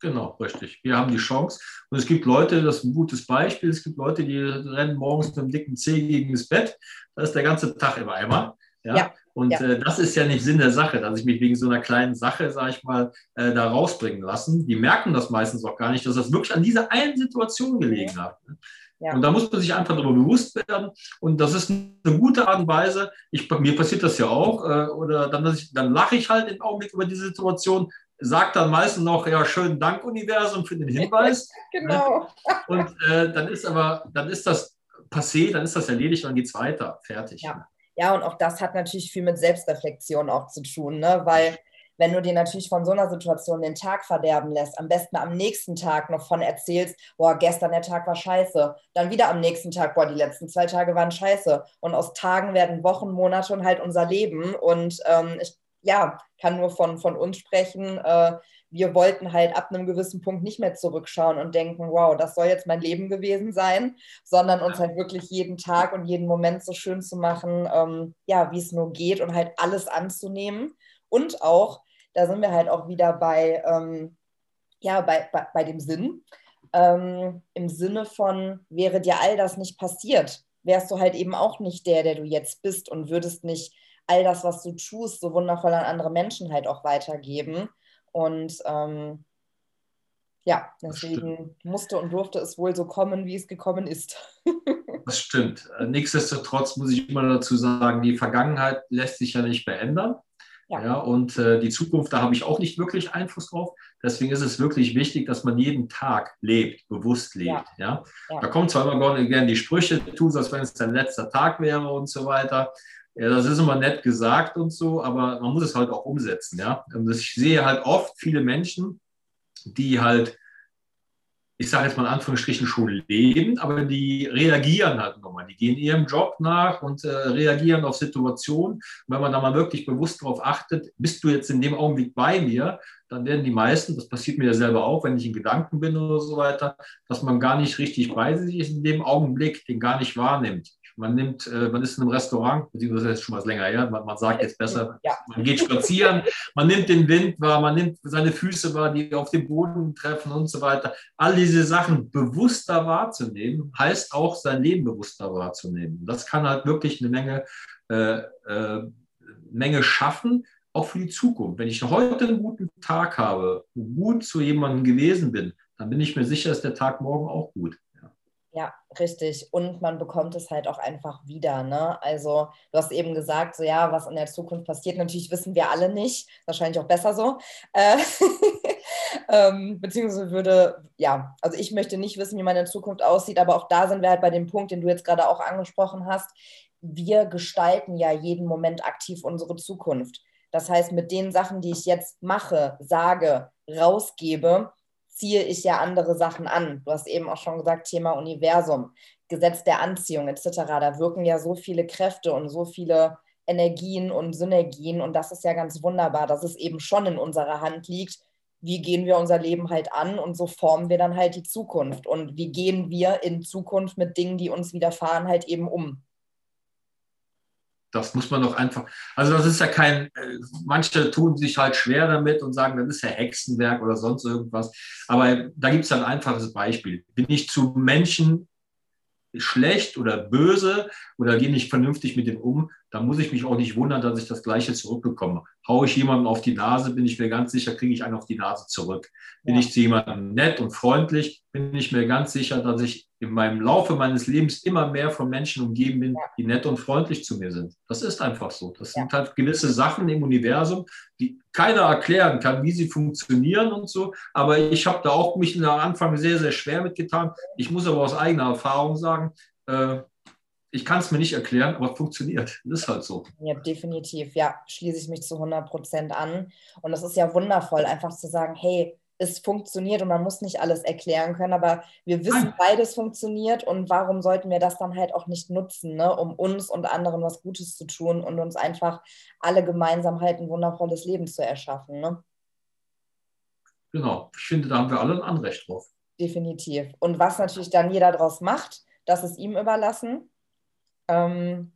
Genau, richtig. Wir haben die Chance. Und es gibt Leute, das ist ein gutes Beispiel, es gibt Leute, die rennen morgens mit einem dicken Zeh gegen das Bett. Da ist der ganze Tag im Eimer. Ja. ja. Und ja. Äh, das ist ja nicht Sinn der Sache, dass ich mich wegen so einer kleinen Sache, sage ich mal, äh, da rausbringen lassen. Die merken das meistens auch gar nicht, dass das wirklich an dieser einen Situation gelegen hat. Ne? Ja. Und da muss man sich einfach darüber bewusst werden. Und das ist eine gute Art und Weise. Ich, mir passiert das ja auch. Äh, oder dann, dann lache ich halt im Augenblick über diese Situation sagt dann meistens noch, ja, schönen Dank, Universum, für den Hinweis. genau. Und äh, dann ist aber, dann ist das passé, dann ist das erledigt, dann geht es weiter. Fertig. Ja. ja, und auch das hat natürlich viel mit Selbstreflexion auch zu tun, ne? weil Wenn du dir natürlich von so einer Situation den Tag verderben lässt, am besten am nächsten Tag noch von erzählst, boah, gestern der Tag war scheiße, dann wieder am nächsten Tag, boah, die letzten zwei Tage waren scheiße. Und aus Tagen werden Wochen, Monate und halt unser Leben. Und ähm, ich ja, kann nur von, von uns sprechen. Äh, wir wollten halt ab einem gewissen Punkt nicht mehr zurückschauen und denken, wow, das soll jetzt mein Leben gewesen sein, sondern uns halt wirklich jeden Tag und jeden Moment so schön zu machen, ähm, ja, wie es nur geht und halt alles anzunehmen. Und auch, da sind wir halt auch wieder bei, ähm, ja, bei, bei, bei dem Sinn. Ähm, Im Sinne von, wäre dir all das nicht passiert, wärst du halt eben auch nicht der, der du jetzt bist und würdest nicht all das, was du tust, so wundervoll an andere Menschen halt auch weitergeben. Und ähm, ja, deswegen musste und durfte es wohl so kommen, wie es gekommen ist. das stimmt. Nichtsdestotrotz muss ich immer dazu sagen, die Vergangenheit lässt sich ja nicht verändern. Ja. ja und äh, die Zukunft, da habe ich auch nicht wirklich Einfluss drauf. Deswegen ist es wirklich wichtig, dass man jeden Tag lebt, bewusst lebt. Ja. ja? ja. Da kommen zwar immer gerne die Sprüche, tu es, als wenn es dein letzter Tag wäre und so weiter. Ja, das ist immer nett gesagt und so, aber man muss es halt auch umsetzen. Ja? Ich sehe halt oft viele Menschen, die halt, ich sage jetzt mal in Anführungsstrichen, schon leben, aber die reagieren halt nochmal. Die gehen ihrem Job nach und äh, reagieren auf Situationen. Und wenn man da mal wirklich bewusst darauf achtet, bist du jetzt in dem Augenblick bei mir, dann werden die meisten, das passiert mir ja selber auch, wenn ich in Gedanken bin oder so weiter, dass man gar nicht richtig bei sich ist in dem Augenblick, den gar nicht wahrnimmt. Man nimmt, äh, man ist in einem Restaurant, beziehungsweise das ist schon was länger her, man, man sagt jetzt besser, ja. man geht spazieren, man nimmt den Wind wahr, man nimmt seine Füße wahr, die auf dem Boden treffen und so weiter. All diese Sachen bewusster wahrzunehmen, heißt auch sein Leben bewusster wahrzunehmen. Das kann halt wirklich eine Menge, äh, äh, Menge schaffen, auch für die Zukunft. Wenn ich heute einen guten Tag habe, gut zu jemandem gewesen bin, dann bin ich mir sicher, ist der Tag morgen auch gut. Ja, richtig. Und man bekommt es halt auch einfach wieder. Ne? Also, du hast eben gesagt, so ja, was in der Zukunft passiert. Natürlich wissen wir alle nicht. Wahrscheinlich auch besser so. Äh, ähm, beziehungsweise würde, ja, also ich möchte nicht wissen, wie meine Zukunft aussieht, aber auch da sind wir halt bei dem Punkt, den du jetzt gerade auch angesprochen hast. Wir gestalten ja jeden Moment aktiv unsere Zukunft. Das heißt, mit den Sachen, die ich jetzt mache, sage, rausgebe, ziehe ich ja andere Sachen an. Du hast eben auch schon gesagt, Thema Universum, Gesetz der Anziehung etc. Da wirken ja so viele Kräfte und so viele Energien und Synergien. Und das ist ja ganz wunderbar, dass es eben schon in unserer Hand liegt. Wie gehen wir unser Leben halt an und so formen wir dann halt die Zukunft. Und wie gehen wir in Zukunft mit Dingen, die uns widerfahren, halt eben um das muss man doch einfach, also das ist ja kein, äh, manche tun sich halt schwer damit und sagen, das ist ja Hexenwerk oder sonst irgendwas. Aber da gibt es ein einfaches Beispiel. Bin ich zu Menschen schlecht oder böse oder gehe nicht vernünftig mit dem um, dann muss ich mich auch nicht wundern, dass ich das Gleiche zurückbekomme. Haue ich jemandem auf die Nase, bin ich mir ganz sicher, kriege ich einen auf die Nase zurück. Bin ja. ich zu jemandem nett und freundlich, bin ich mir ganz sicher, dass ich in meinem Laufe meines Lebens immer mehr von Menschen umgeben bin, die nett und freundlich zu mir sind. Das ist einfach so. Das ja. sind halt gewisse Sachen im Universum, die keiner erklären kann, wie sie funktionieren und so. Aber ich habe da auch mich am Anfang sehr, sehr schwer mitgetan. Ich muss aber aus eigener Erfahrung sagen, äh, ich kann es mir nicht erklären, aber es funktioniert. Das ist halt so. Ja, definitiv. Ja, schließe ich mich zu 100 Prozent an. Und das ist ja wundervoll, einfach zu sagen, hey, es funktioniert und man muss nicht alles erklären können, aber wir wissen, beides funktioniert und warum sollten wir das dann halt auch nicht nutzen, ne, um uns und anderen was Gutes zu tun und uns einfach alle gemeinsam halt ein wundervolles Leben zu erschaffen. Ne? Genau, ich finde, da haben wir alle ein Anrecht drauf. Definitiv. Und was natürlich dann jeder daraus macht, das ist ihm überlassen. Ähm,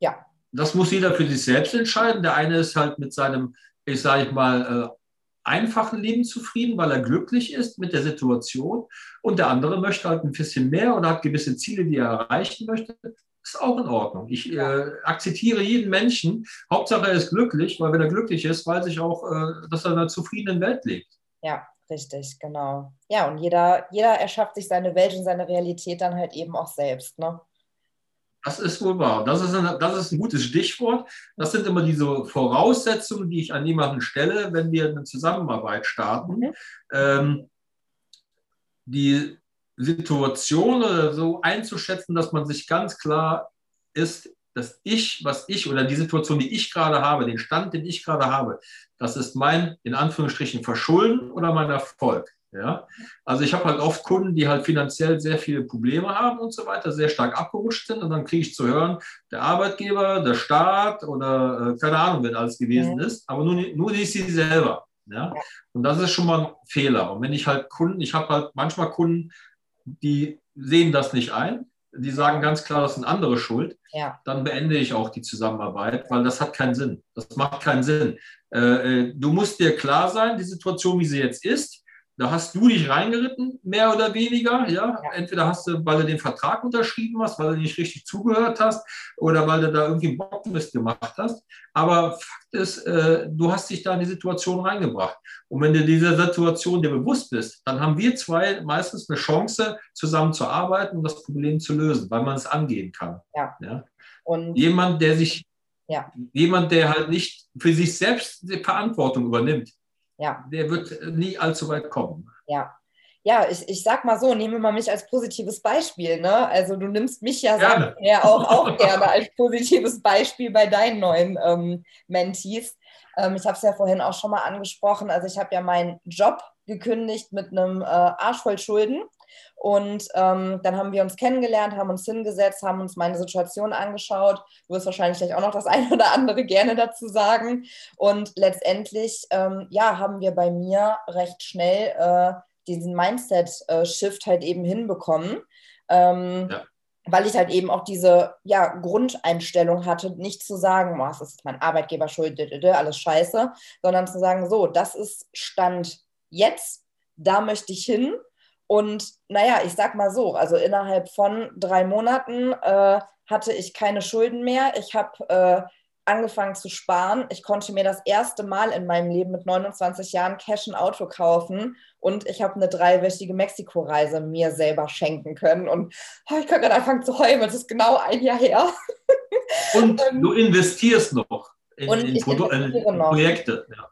ja. Das muss jeder für sich selbst entscheiden. Der eine ist halt mit seinem, ich sage mal, äh, einfachen Leben zufrieden, weil er glücklich ist mit der Situation. Und der andere möchte halt ein bisschen mehr oder hat gewisse Ziele, die er erreichen möchte. Ist auch in Ordnung. Ich äh, akzeptiere jeden Menschen. Hauptsache er ist glücklich, weil wenn er glücklich ist, weiß ich auch, äh, dass er in einer zufriedenen Welt lebt. Ja, richtig, genau. Ja, und jeder, jeder erschafft sich seine Welt und seine Realität dann halt eben auch selbst. Ne? Das ist wohl wahr. Das ist, ein, das ist ein gutes Stichwort. Das sind immer diese Voraussetzungen, die ich an jemanden stelle, wenn wir eine Zusammenarbeit starten. Mhm. Ähm, die Situation oder so einzuschätzen, dass man sich ganz klar ist, dass ich, was ich oder die Situation, die ich gerade habe, den Stand, den ich gerade habe, das ist mein, in Anführungsstrichen, Verschulden oder mein Erfolg. Ja? Also ich habe halt oft Kunden, die halt finanziell sehr viele Probleme haben und so weiter, sehr stark abgerutscht sind und dann kriege ich zu hören, der Arbeitgeber, der Staat oder äh, keine Ahnung, wer alles gewesen ja. ist, aber nur, nur nicht sie selber. Ja? Und das ist schon mal ein Fehler. Und wenn ich halt Kunden, ich habe halt manchmal Kunden, die sehen das nicht ein, die sagen ganz klar, das sind andere schuld, ja. dann beende ich auch die Zusammenarbeit, weil das hat keinen Sinn. Das macht keinen Sinn. Äh, äh du musst dir klar sein, die Situation, wie sie jetzt ist, da hast du dich reingeritten, mehr oder weniger. Ja? Entweder hast du, weil du den Vertrag unterschrieben hast, weil du nicht richtig zugehört hast oder weil du da irgendwie einen Bockmist gemacht hast. Aber Fakt ist, äh, du hast dich da in die Situation reingebracht. Und wenn du dieser Situation dir bewusst bist, dann haben wir zwei meistens eine Chance, zusammen zu arbeiten und das Problem zu lösen, weil man es angehen kann. Ja. ja? Und jemand, der sich, ja. jemand, der halt nicht für sich selbst die Verantwortung übernimmt, ja. Der wird nie allzu weit kommen. Ja. Ja, ich, ich sag mal so, nehme mal mich als positives Beispiel. Ne? Also du nimmst mich ja, gerne. ja auch, auch gerne als positives Beispiel bei deinen neuen ähm, Mentees. Ähm, ich habe es ja vorhin auch schon mal angesprochen. Also ich habe ja meinen Job gekündigt mit einem äh, Arsch voll Schulden und ähm, dann haben wir uns kennengelernt, haben uns hingesetzt, haben uns meine Situation angeschaut. Du wirst wahrscheinlich gleich auch noch das eine oder andere gerne dazu sagen. Und letztendlich, ähm, ja, haben wir bei mir recht schnell äh, diesen Mindset-Shift halt eben hinbekommen. Ähm, ja. Weil ich halt eben auch diese ja, Grundeinstellung hatte, nicht zu sagen, oh, es ist mein Arbeitgeber schuld, alles scheiße, sondern zu sagen, so, das ist Stand jetzt, da möchte ich hin und naja, ich sag mal so, also innerhalb von drei Monaten äh, hatte ich keine Schulden mehr. Ich habe äh, angefangen zu sparen. Ich konnte mir das erste Mal in meinem Leben mit 29 Jahren Cash ein Auto kaufen und ich habe eine dreiwöchige Mexiko-Reise mir selber schenken können. Und oh, ich kann gerade anfangen zu heulen, das ist genau ein Jahr her. Und du investierst noch in, in, Produ in Projekte. Ja.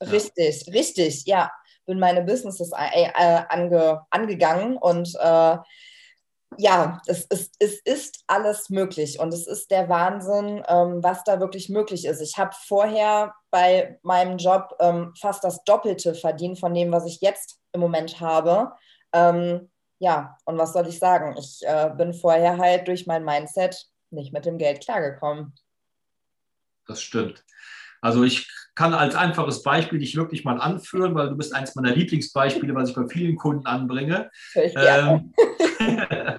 ja, richtig, richtig, ja bin meine Businesses äh, äh, ange, angegangen und äh, ja, es ist, es ist alles möglich und es ist der Wahnsinn, ähm, was da wirklich möglich ist. Ich habe vorher bei meinem Job ähm, fast das Doppelte verdient von dem, was ich jetzt im Moment habe. Ähm, ja, und was soll ich sagen? Ich äh, bin vorher halt durch mein Mindset nicht mit dem Geld klargekommen. Das stimmt. Also ich kann als einfaches Beispiel dich wirklich mal anführen, weil du bist eines meiner Lieblingsbeispiele, was ich bei vielen Kunden anbringe. Ähm,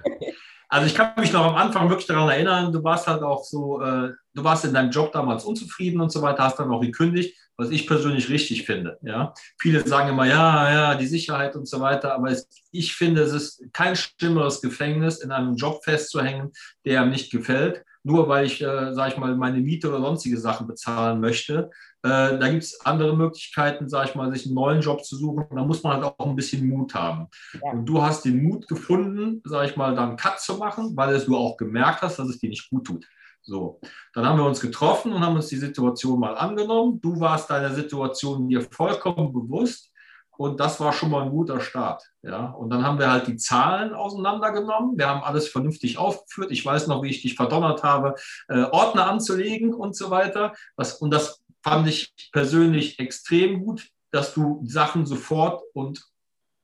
also ich kann mich noch am Anfang wirklich daran erinnern, du warst halt auch so, äh, du warst in deinem Job damals unzufrieden und so weiter, hast dann auch gekündigt, was ich persönlich richtig finde. Ja? Viele sagen immer, ja, ja, die Sicherheit und so weiter, aber es, ich finde, es ist kein schlimmeres Gefängnis, in einem Job festzuhängen, der einem nicht gefällt nur weil ich, äh, sage ich mal, meine Miete oder sonstige Sachen bezahlen möchte. Äh, da gibt es andere Möglichkeiten, sage ich mal, sich einen neuen Job zu suchen. Da muss man halt auch ein bisschen Mut haben. Ja. Und du hast den Mut gefunden, sage ich mal, dann einen Cut zu machen, weil es du auch gemerkt hast, dass es dir nicht gut tut. So, dann haben wir uns getroffen und haben uns die Situation mal angenommen. Du warst deiner Situation dir vollkommen bewusst und das war schon mal ein guter Start. Ja? Und dann haben wir halt die Zahlen auseinandergenommen. Wir haben alles vernünftig aufgeführt. Ich weiß noch, wie ich dich verdonnert habe, äh, Ordner anzulegen und so weiter. Was, und das fand ich persönlich extrem gut, dass du Sachen sofort und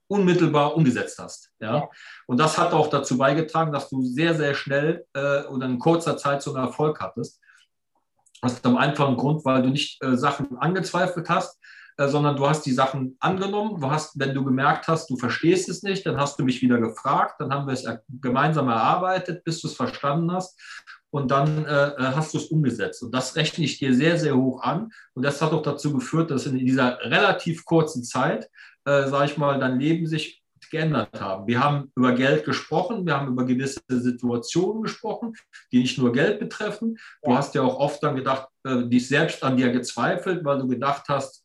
unmittelbar umgesetzt hast. Ja? Und das hat auch dazu beigetragen, dass du sehr, sehr schnell äh, oder in kurzer Zeit so einen Erfolg hattest. Aus dem einfachen Grund, weil du nicht äh, Sachen angezweifelt hast, sondern du hast die Sachen angenommen. Du hast, wenn du gemerkt hast, du verstehst es nicht, dann hast du mich wieder gefragt, dann haben wir es gemeinsam erarbeitet, bis du es verstanden hast und dann äh, äh, hast du es umgesetzt. Und das rechne ich dir sehr, sehr hoch an. Und das hat auch dazu geführt, dass in dieser relativ kurzen Zeit, äh, sage ich mal, dein Leben sich geändert haben. Wir haben über Geld gesprochen, wir haben über gewisse Situationen gesprochen, die nicht nur Geld betreffen. Du hast ja auch oft dann gedacht, äh, dich selbst an dir gezweifelt, weil du gedacht hast,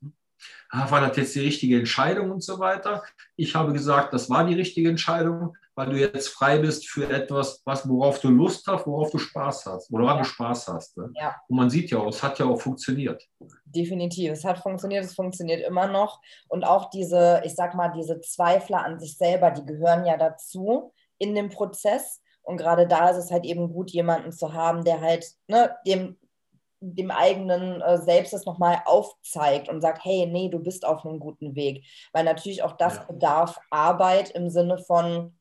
war das jetzt die richtige Entscheidung und so weiter. Ich habe gesagt, das war die richtige Entscheidung, weil du jetzt frei bist für etwas, was, worauf du Lust hast, worauf du Spaß hast, woran ja. du Spaß hast. Ne? Ja. Und man sieht ja auch, es hat ja auch funktioniert. Definitiv, es hat funktioniert, es funktioniert immer noch. Und auch diese, ich sag mal, diese Zweifler an sich selber, die gehören ja dazu in dem Prozess. Und gerade da ist es halt eben gut, jemanden zu haben, der halt ne, dem, dem eigenen äh, Selbst das nochmal aufzeigt und sagt, hey, nee, du bist auf einem guten Weg. Weil natürlich auch das ja. bedarf Arbeit im Sinne von,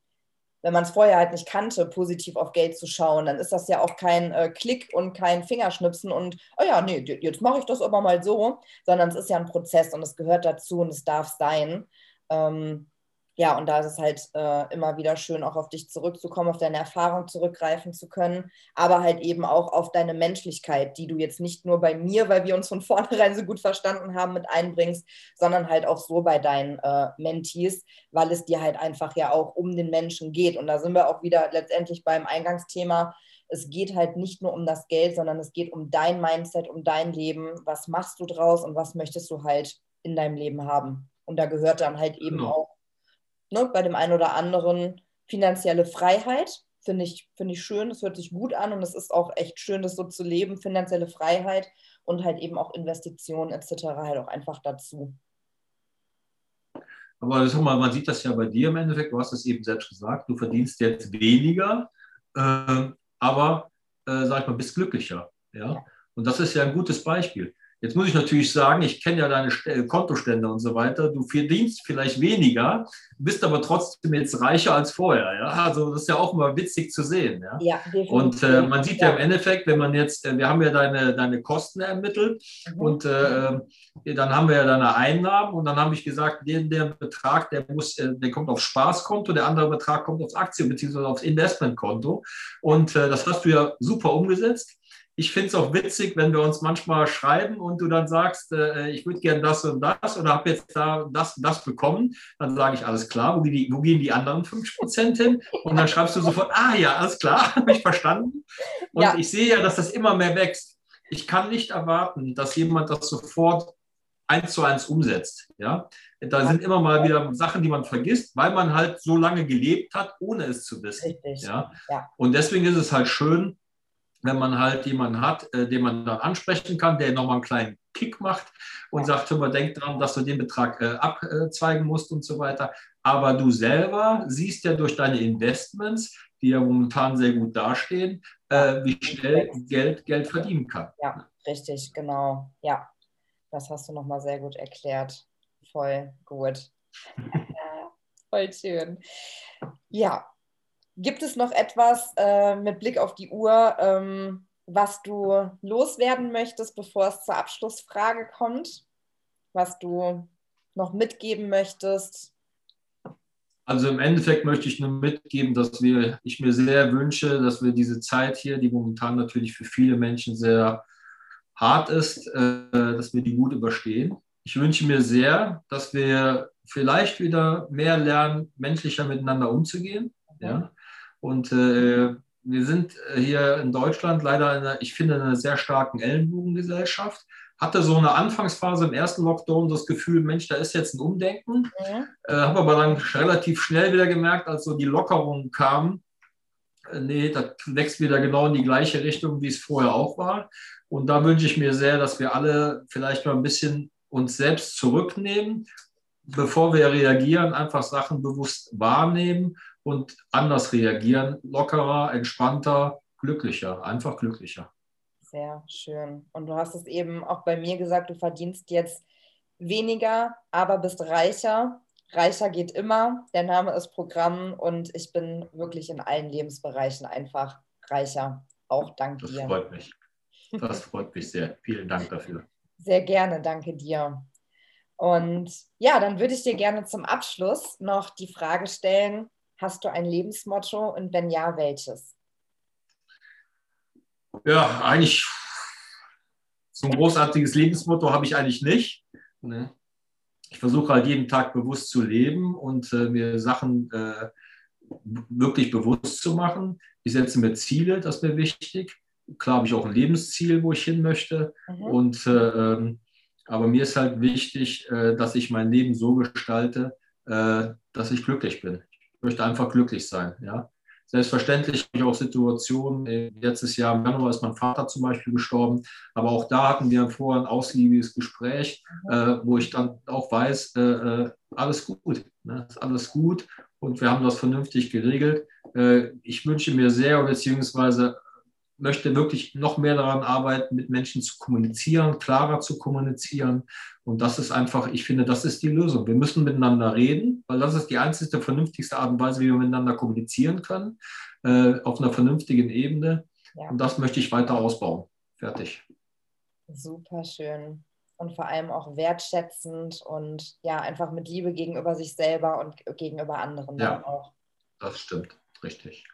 wenn man es vorher halt nicht kannte, positiv auf Geld zu schauen, dann ist das ja auch kein äh, Klick und kein Fingerschnipsen und, oh ja, nee, jetzt mache ich das aber mal so, sondern es ist ja ein Prozess und es gehört dazu und es darf sein. Ähm, ja, und da ist es halt äh, immer wieder schön, auch auf dich zurückzukommen, auf deine Erfahrung zurückgreifen zu können, aber halt eben auch auf deine Menschlichkeit, die du jetzt nicht nur bei mir, weil wir uns von vornherein so gut verstanden haben, mit einbringst, sondern halt auch so bei deinen äh, Mentees, weil es dir halt einfach ja auch um den Menschen geht. Und da sind wir auch wieder letztendlich beim Eingangsthema. Es geht halt nicht nur um das Geld, sondern es geht um dein Mindset, um dein Leben. Was machst du draus und was möchtest du halt in deinem Leben haben? Und da gehört dann halt eben genau. auch ne, bei dem einen oder anderen finanzielle Freiheit. Finde ich, find ich schön, das hört sich gut an und es ist auch echt schön, das so zu leben, finanzielle Freiheit und halt eben auch Investitionen etc. halt auch einfach dazu. Aber sag mal, man sieht das ja bei dir im Endeffekt, du hast es eben selbst gesagt, du verdienst jetzt weniger, äh, aber äh, sag ich mal, bist glücklicher. Ja? ja? Und das ist ja ein gutes Beispiel. Jetzt muss ich natürlich sagen, ich kenne ja deine Kontostände und so weiter. Du verdienst vielleicht weniger, bist aber trotzdem jetzt reicher als vorher. Ja? Also das ist ja auch mal witzig zu sehen. Ja, ja Und äh, man sieht ja. ja. im Endeffekt, wenn man jetzt, äh, wir haben ja deine, deine Kosten ermittelt mhm. und äh, äh, dann haben wir ja deine Einnahmen und dann habe ich gesagt, der, der Betrag, der muss, äh, der kommt aufs Spaßkonto, der andere Betrag kommt aufs Aktien- bzw. aufs Investmentkonto. Und äh, das hast du ja super umgesetzt ich finde es auch witzig, wenn wir uns manchmal schreiben und du dann sagst, äh, ich würde gerne das und das oder habe jetzt da das und das bekommen. Dann sage ich, alles klar, wo, die, wo gehen die anderen 50 Prozent hin? Und dann schreibst du sofort, ah ja, alles klar, habe ich verstanden. Und ja. ich sehe ja, dass das immer mehr wächst. Ich kann nicht erwarten, dass jemand das sofort eins zu eins umsetzt. Ja? Da sind immer mal wieder Sachen, die man vergisst, weil man halt so lange gelebt hat, ohne es zu wissen. Richtig. Ja? ja. Und deswegen ist es halt schön, wenn man halt jemanden hat, äh, den man dann ansprechen kann, der nochmal einen kleinen Kick macht und sagt, hör mal, denk dran, dass du den Betrag äh, abzweigen musst und so weiter. Aber du selber siehst ja durch deine Investments, die ja momentan sehr gut dastehen, äh, wie schnell Geld Geld verdienen kann. Ja, richtig, genau. Ja, das hast du nochmal sehr gut erklärt. Voll gut. Voll schön. Ja, Gibt es noch etwas äh, mit Blick auf die Uhr, ähm, was du loswerden möchtest, bevor es zur Abschlussfrage kommt? Was du noch mitgeben möchtest? Also im Endeffekt möchte ich nur mitgeben, dass wir, ich mir sehr wünsche, dass wir diese Zeit hier, die momentan natürlich für viele Menschen sehr hart ist, äh, dass wir die gut überstehen. Ich wünsche mir sehr, dass wir vielleicht wieder mehr lernen, menschlicher miteinander umzugehen. Ja? Und äh, wir sind hier in Deutschland leider, in einer, ich finde, in einer sehr starken Ellenbogengesellschaft. Hatte so eine Anfangsphase im ersten Lockdown das Gefühl, Mensch, da ist jetzt ein Umdenken. Ja. Äh, Habe aber dann relativ schnell wieder gemerkt, als so die Lockerungen kamen, äh, nee, das wächst wieder genau in die gleiche Richtung, wie es vorher auch war. Und da wünsche ich mir sehr, dass wir alle vielleicht mal ein bisschen uns selbst zurücknehmen, bevor wir reagieren, einfach Sachen bewusst wahrnehmen und anders reagieren, lockerer, entspannter, glücklicher, einfach glücklicher. Sehr schön. Und du hast es eben auch bei mir gesagt, du verdienst jetzt weniger, aber bist reicher. Reicher geht immer. Der Name ist Programm und ich bin wirklich in allen Lebensbereichen einfach reicher. Auch dank das dir. Das freut mich. Das freut mich sehr. Vielen Dank dafür. Sehr gerne, danke dir. Und ja, dann würde ich dir gerne zum Abschluss noch die Frage stellen, Hast du ein Lebensmotto und wenn ja, welches? Ja, eigentlich so ein großartiges Lebensmotto habe ich eigentlich nicht. Ne? Ich versuche halt jeden Tag bewusst zu leben und äh, mir Sachen äh, wirklich bewusst zu machen. Ich setze mir Ziele, das ist mir wichtig. Klar habe ich auch ein Lebensziel, wo ich hin möchte. Mhm. Und, äh, aber mir ist halt wichtig, äh, dass ich mein Leben so gestalte, äh, dass ich glücklich bin möchte einfach glücklich sein. Ja? Selbstverständlich habe ich auch Situationen, letztes Jahr im Januar ist mein Vater zum Beispiel gestorben, aber auch da hatten wir vorher ein ausgiebiges Gespräch, äh, wo ich dann auch weiß, äh, äh alles gut, ne? ist alles gut und wir haben das vernünftig geregelt. Äh, ich wünsche mir sehr, beziehungsweise möchte wirklich noch mehr daran arbeiten, mit Menschen zu kommunizieren, klarer zu kommunizieren. Und das ist einfach, ich finde, das ist die Lösung. Wir müssen miteinander reden, weil das ist die einzige vernünftigste Art und Weise, wie wir miteinander kommunizieren können, äh, auf einer vernünftigen Ebene. Ja. Und das möchte ich weiter ausbauen. Fertig. Super schön. Und vor allem auch wertschätzend und ja, einfach mit Liebe gegenüber sich selber und gegenüber anderen ja, auch. Das stimmt, richtig.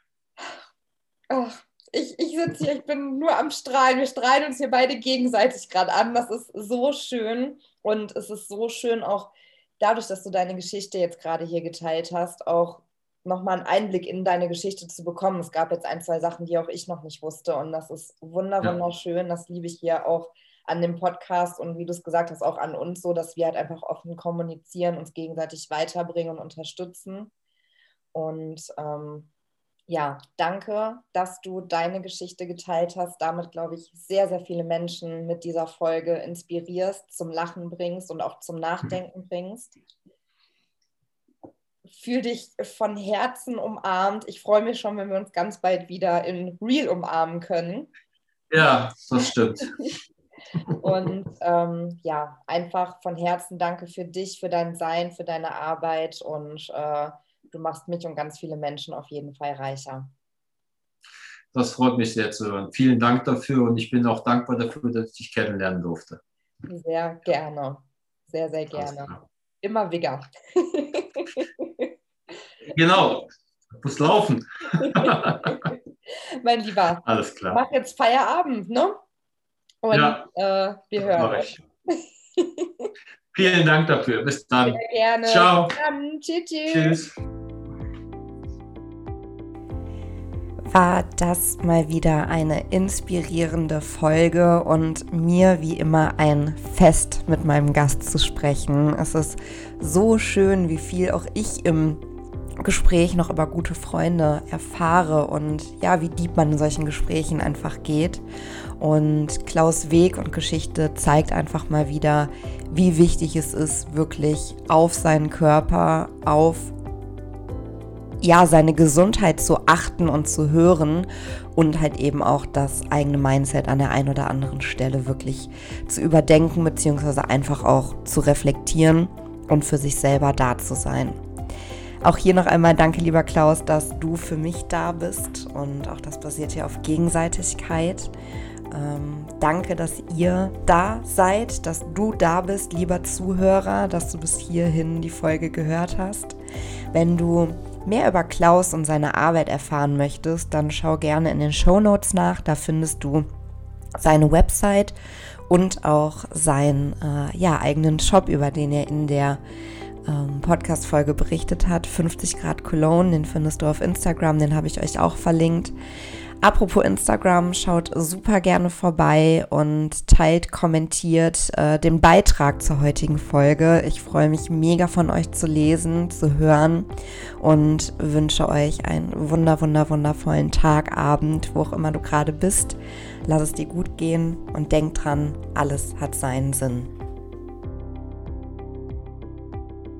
Ach, ich, ich sitze hier, ich bin nur am Strahlen. Wir strahlen uns hier beide gegenseitig gerade an. Das ist so schön. Und es ist so schön, auch dadurch, dass du deine Geschichte jetzt gerade hier geteilt hast, auch nochmal einen Einblick in deine Geschichte zu bekommen. Es gab jetzt ein, zwei Sachen, die auch ich noch nicht wusste. Und das ist wunderschön. Ja. Das liebe ich hier auch an dem Podcast und wie du es gesagt hast, auch an uns so, dass wir halt einfach offen kommunizieren, uns gegenseitig weiterbringen und unterstützen. Und ähm, ja, danke, dass du deine Geschichte geteilt hast. Damit, glaube ich, sehr, sehr viele Menschen mit dieser Folge inspirierst, zum Lachen bringst und auch zum Nachdenken bringst. Fühl dich von Herzen umarmt. Ich freue mich schon, wenn wir uns ganz bald wieder in Real umarmen können. Ja, das stimmt. und ähm, ja, einfach von Herzen danke für dich, für dein Sein, für deine Arbeit und äh, du machst mich und ganz viele Menschen auf jeden Fall reicher. Das freut mich sehr zu hören. Vielen Dank dafür und ich bin auch dankbar dafür, dass ich dich kennenlernen durfte. Sehr gerne. Sehr, sehr gerne. Immer Wigger. genau. Muss laufen. mein Lieber. Alles klar. Mach jetzt Feierabend, ne? Und ja, äh, wir hören. Vielen Dank dafür. Bis dann. Sehr gerne. Ciao. Dann. Tschüss. Tschüss. War das mal wieder eine inspirierende Folge und mir wie immer ein Fest mit meinem Gast zu sprechen. Es ist so schön, wie viel auch ich im Gespräch noch über gute Freunde erfahre und ja, wie deep man in solchen Gesprächen einfach geht. Und Klaus Weg und Geschichte zeigt einfach mal wieder, wie wichtig es ist, wirklich auf seinen Körper, auf ja, seine Gesundheit zu achten und zu hören und halt eben auch das eigene Mindset an der einen oder anderen Stelle wirklich zu überdenken, beziehungsweise einfach auch zu reflektieren und für sich selber da zu sein. Auch hier noch einmal danke, lieber Klaus, dass du für mich da bist und auch das basiert hier auf Gegenseitigkeit. Ähm, danke, dass ihr da seid, dass du da bist, lieber Zuhörer, dass du bis hierhin die Folge gehört hast. Wenn du mehr über Klaus und seine Arbeit erfahren möchtest, dann schau gerne in den Show Notes nach. Da findest du seine Website und auch seinen äh, ja, eigenen Shop, über den er in der ähm, Podcast-Folge berichtet hat. 50 Grad Cologne, den findest du auf Instagram, den habe ich euch auch verlinkt. Apropos Instagram, schaut super gerne vorbei und teilt, kommentiert äh, den Beitrag zur heutigen Folge. Ich freue mich mega von euch zu lesen, zu hören und wünsche euch einen wunder, wunder, wundervollen Tag, Abend, wo auch immer du gerade bist. Lass es dir gut gehen und denk dran, alles hat seinen Sinn.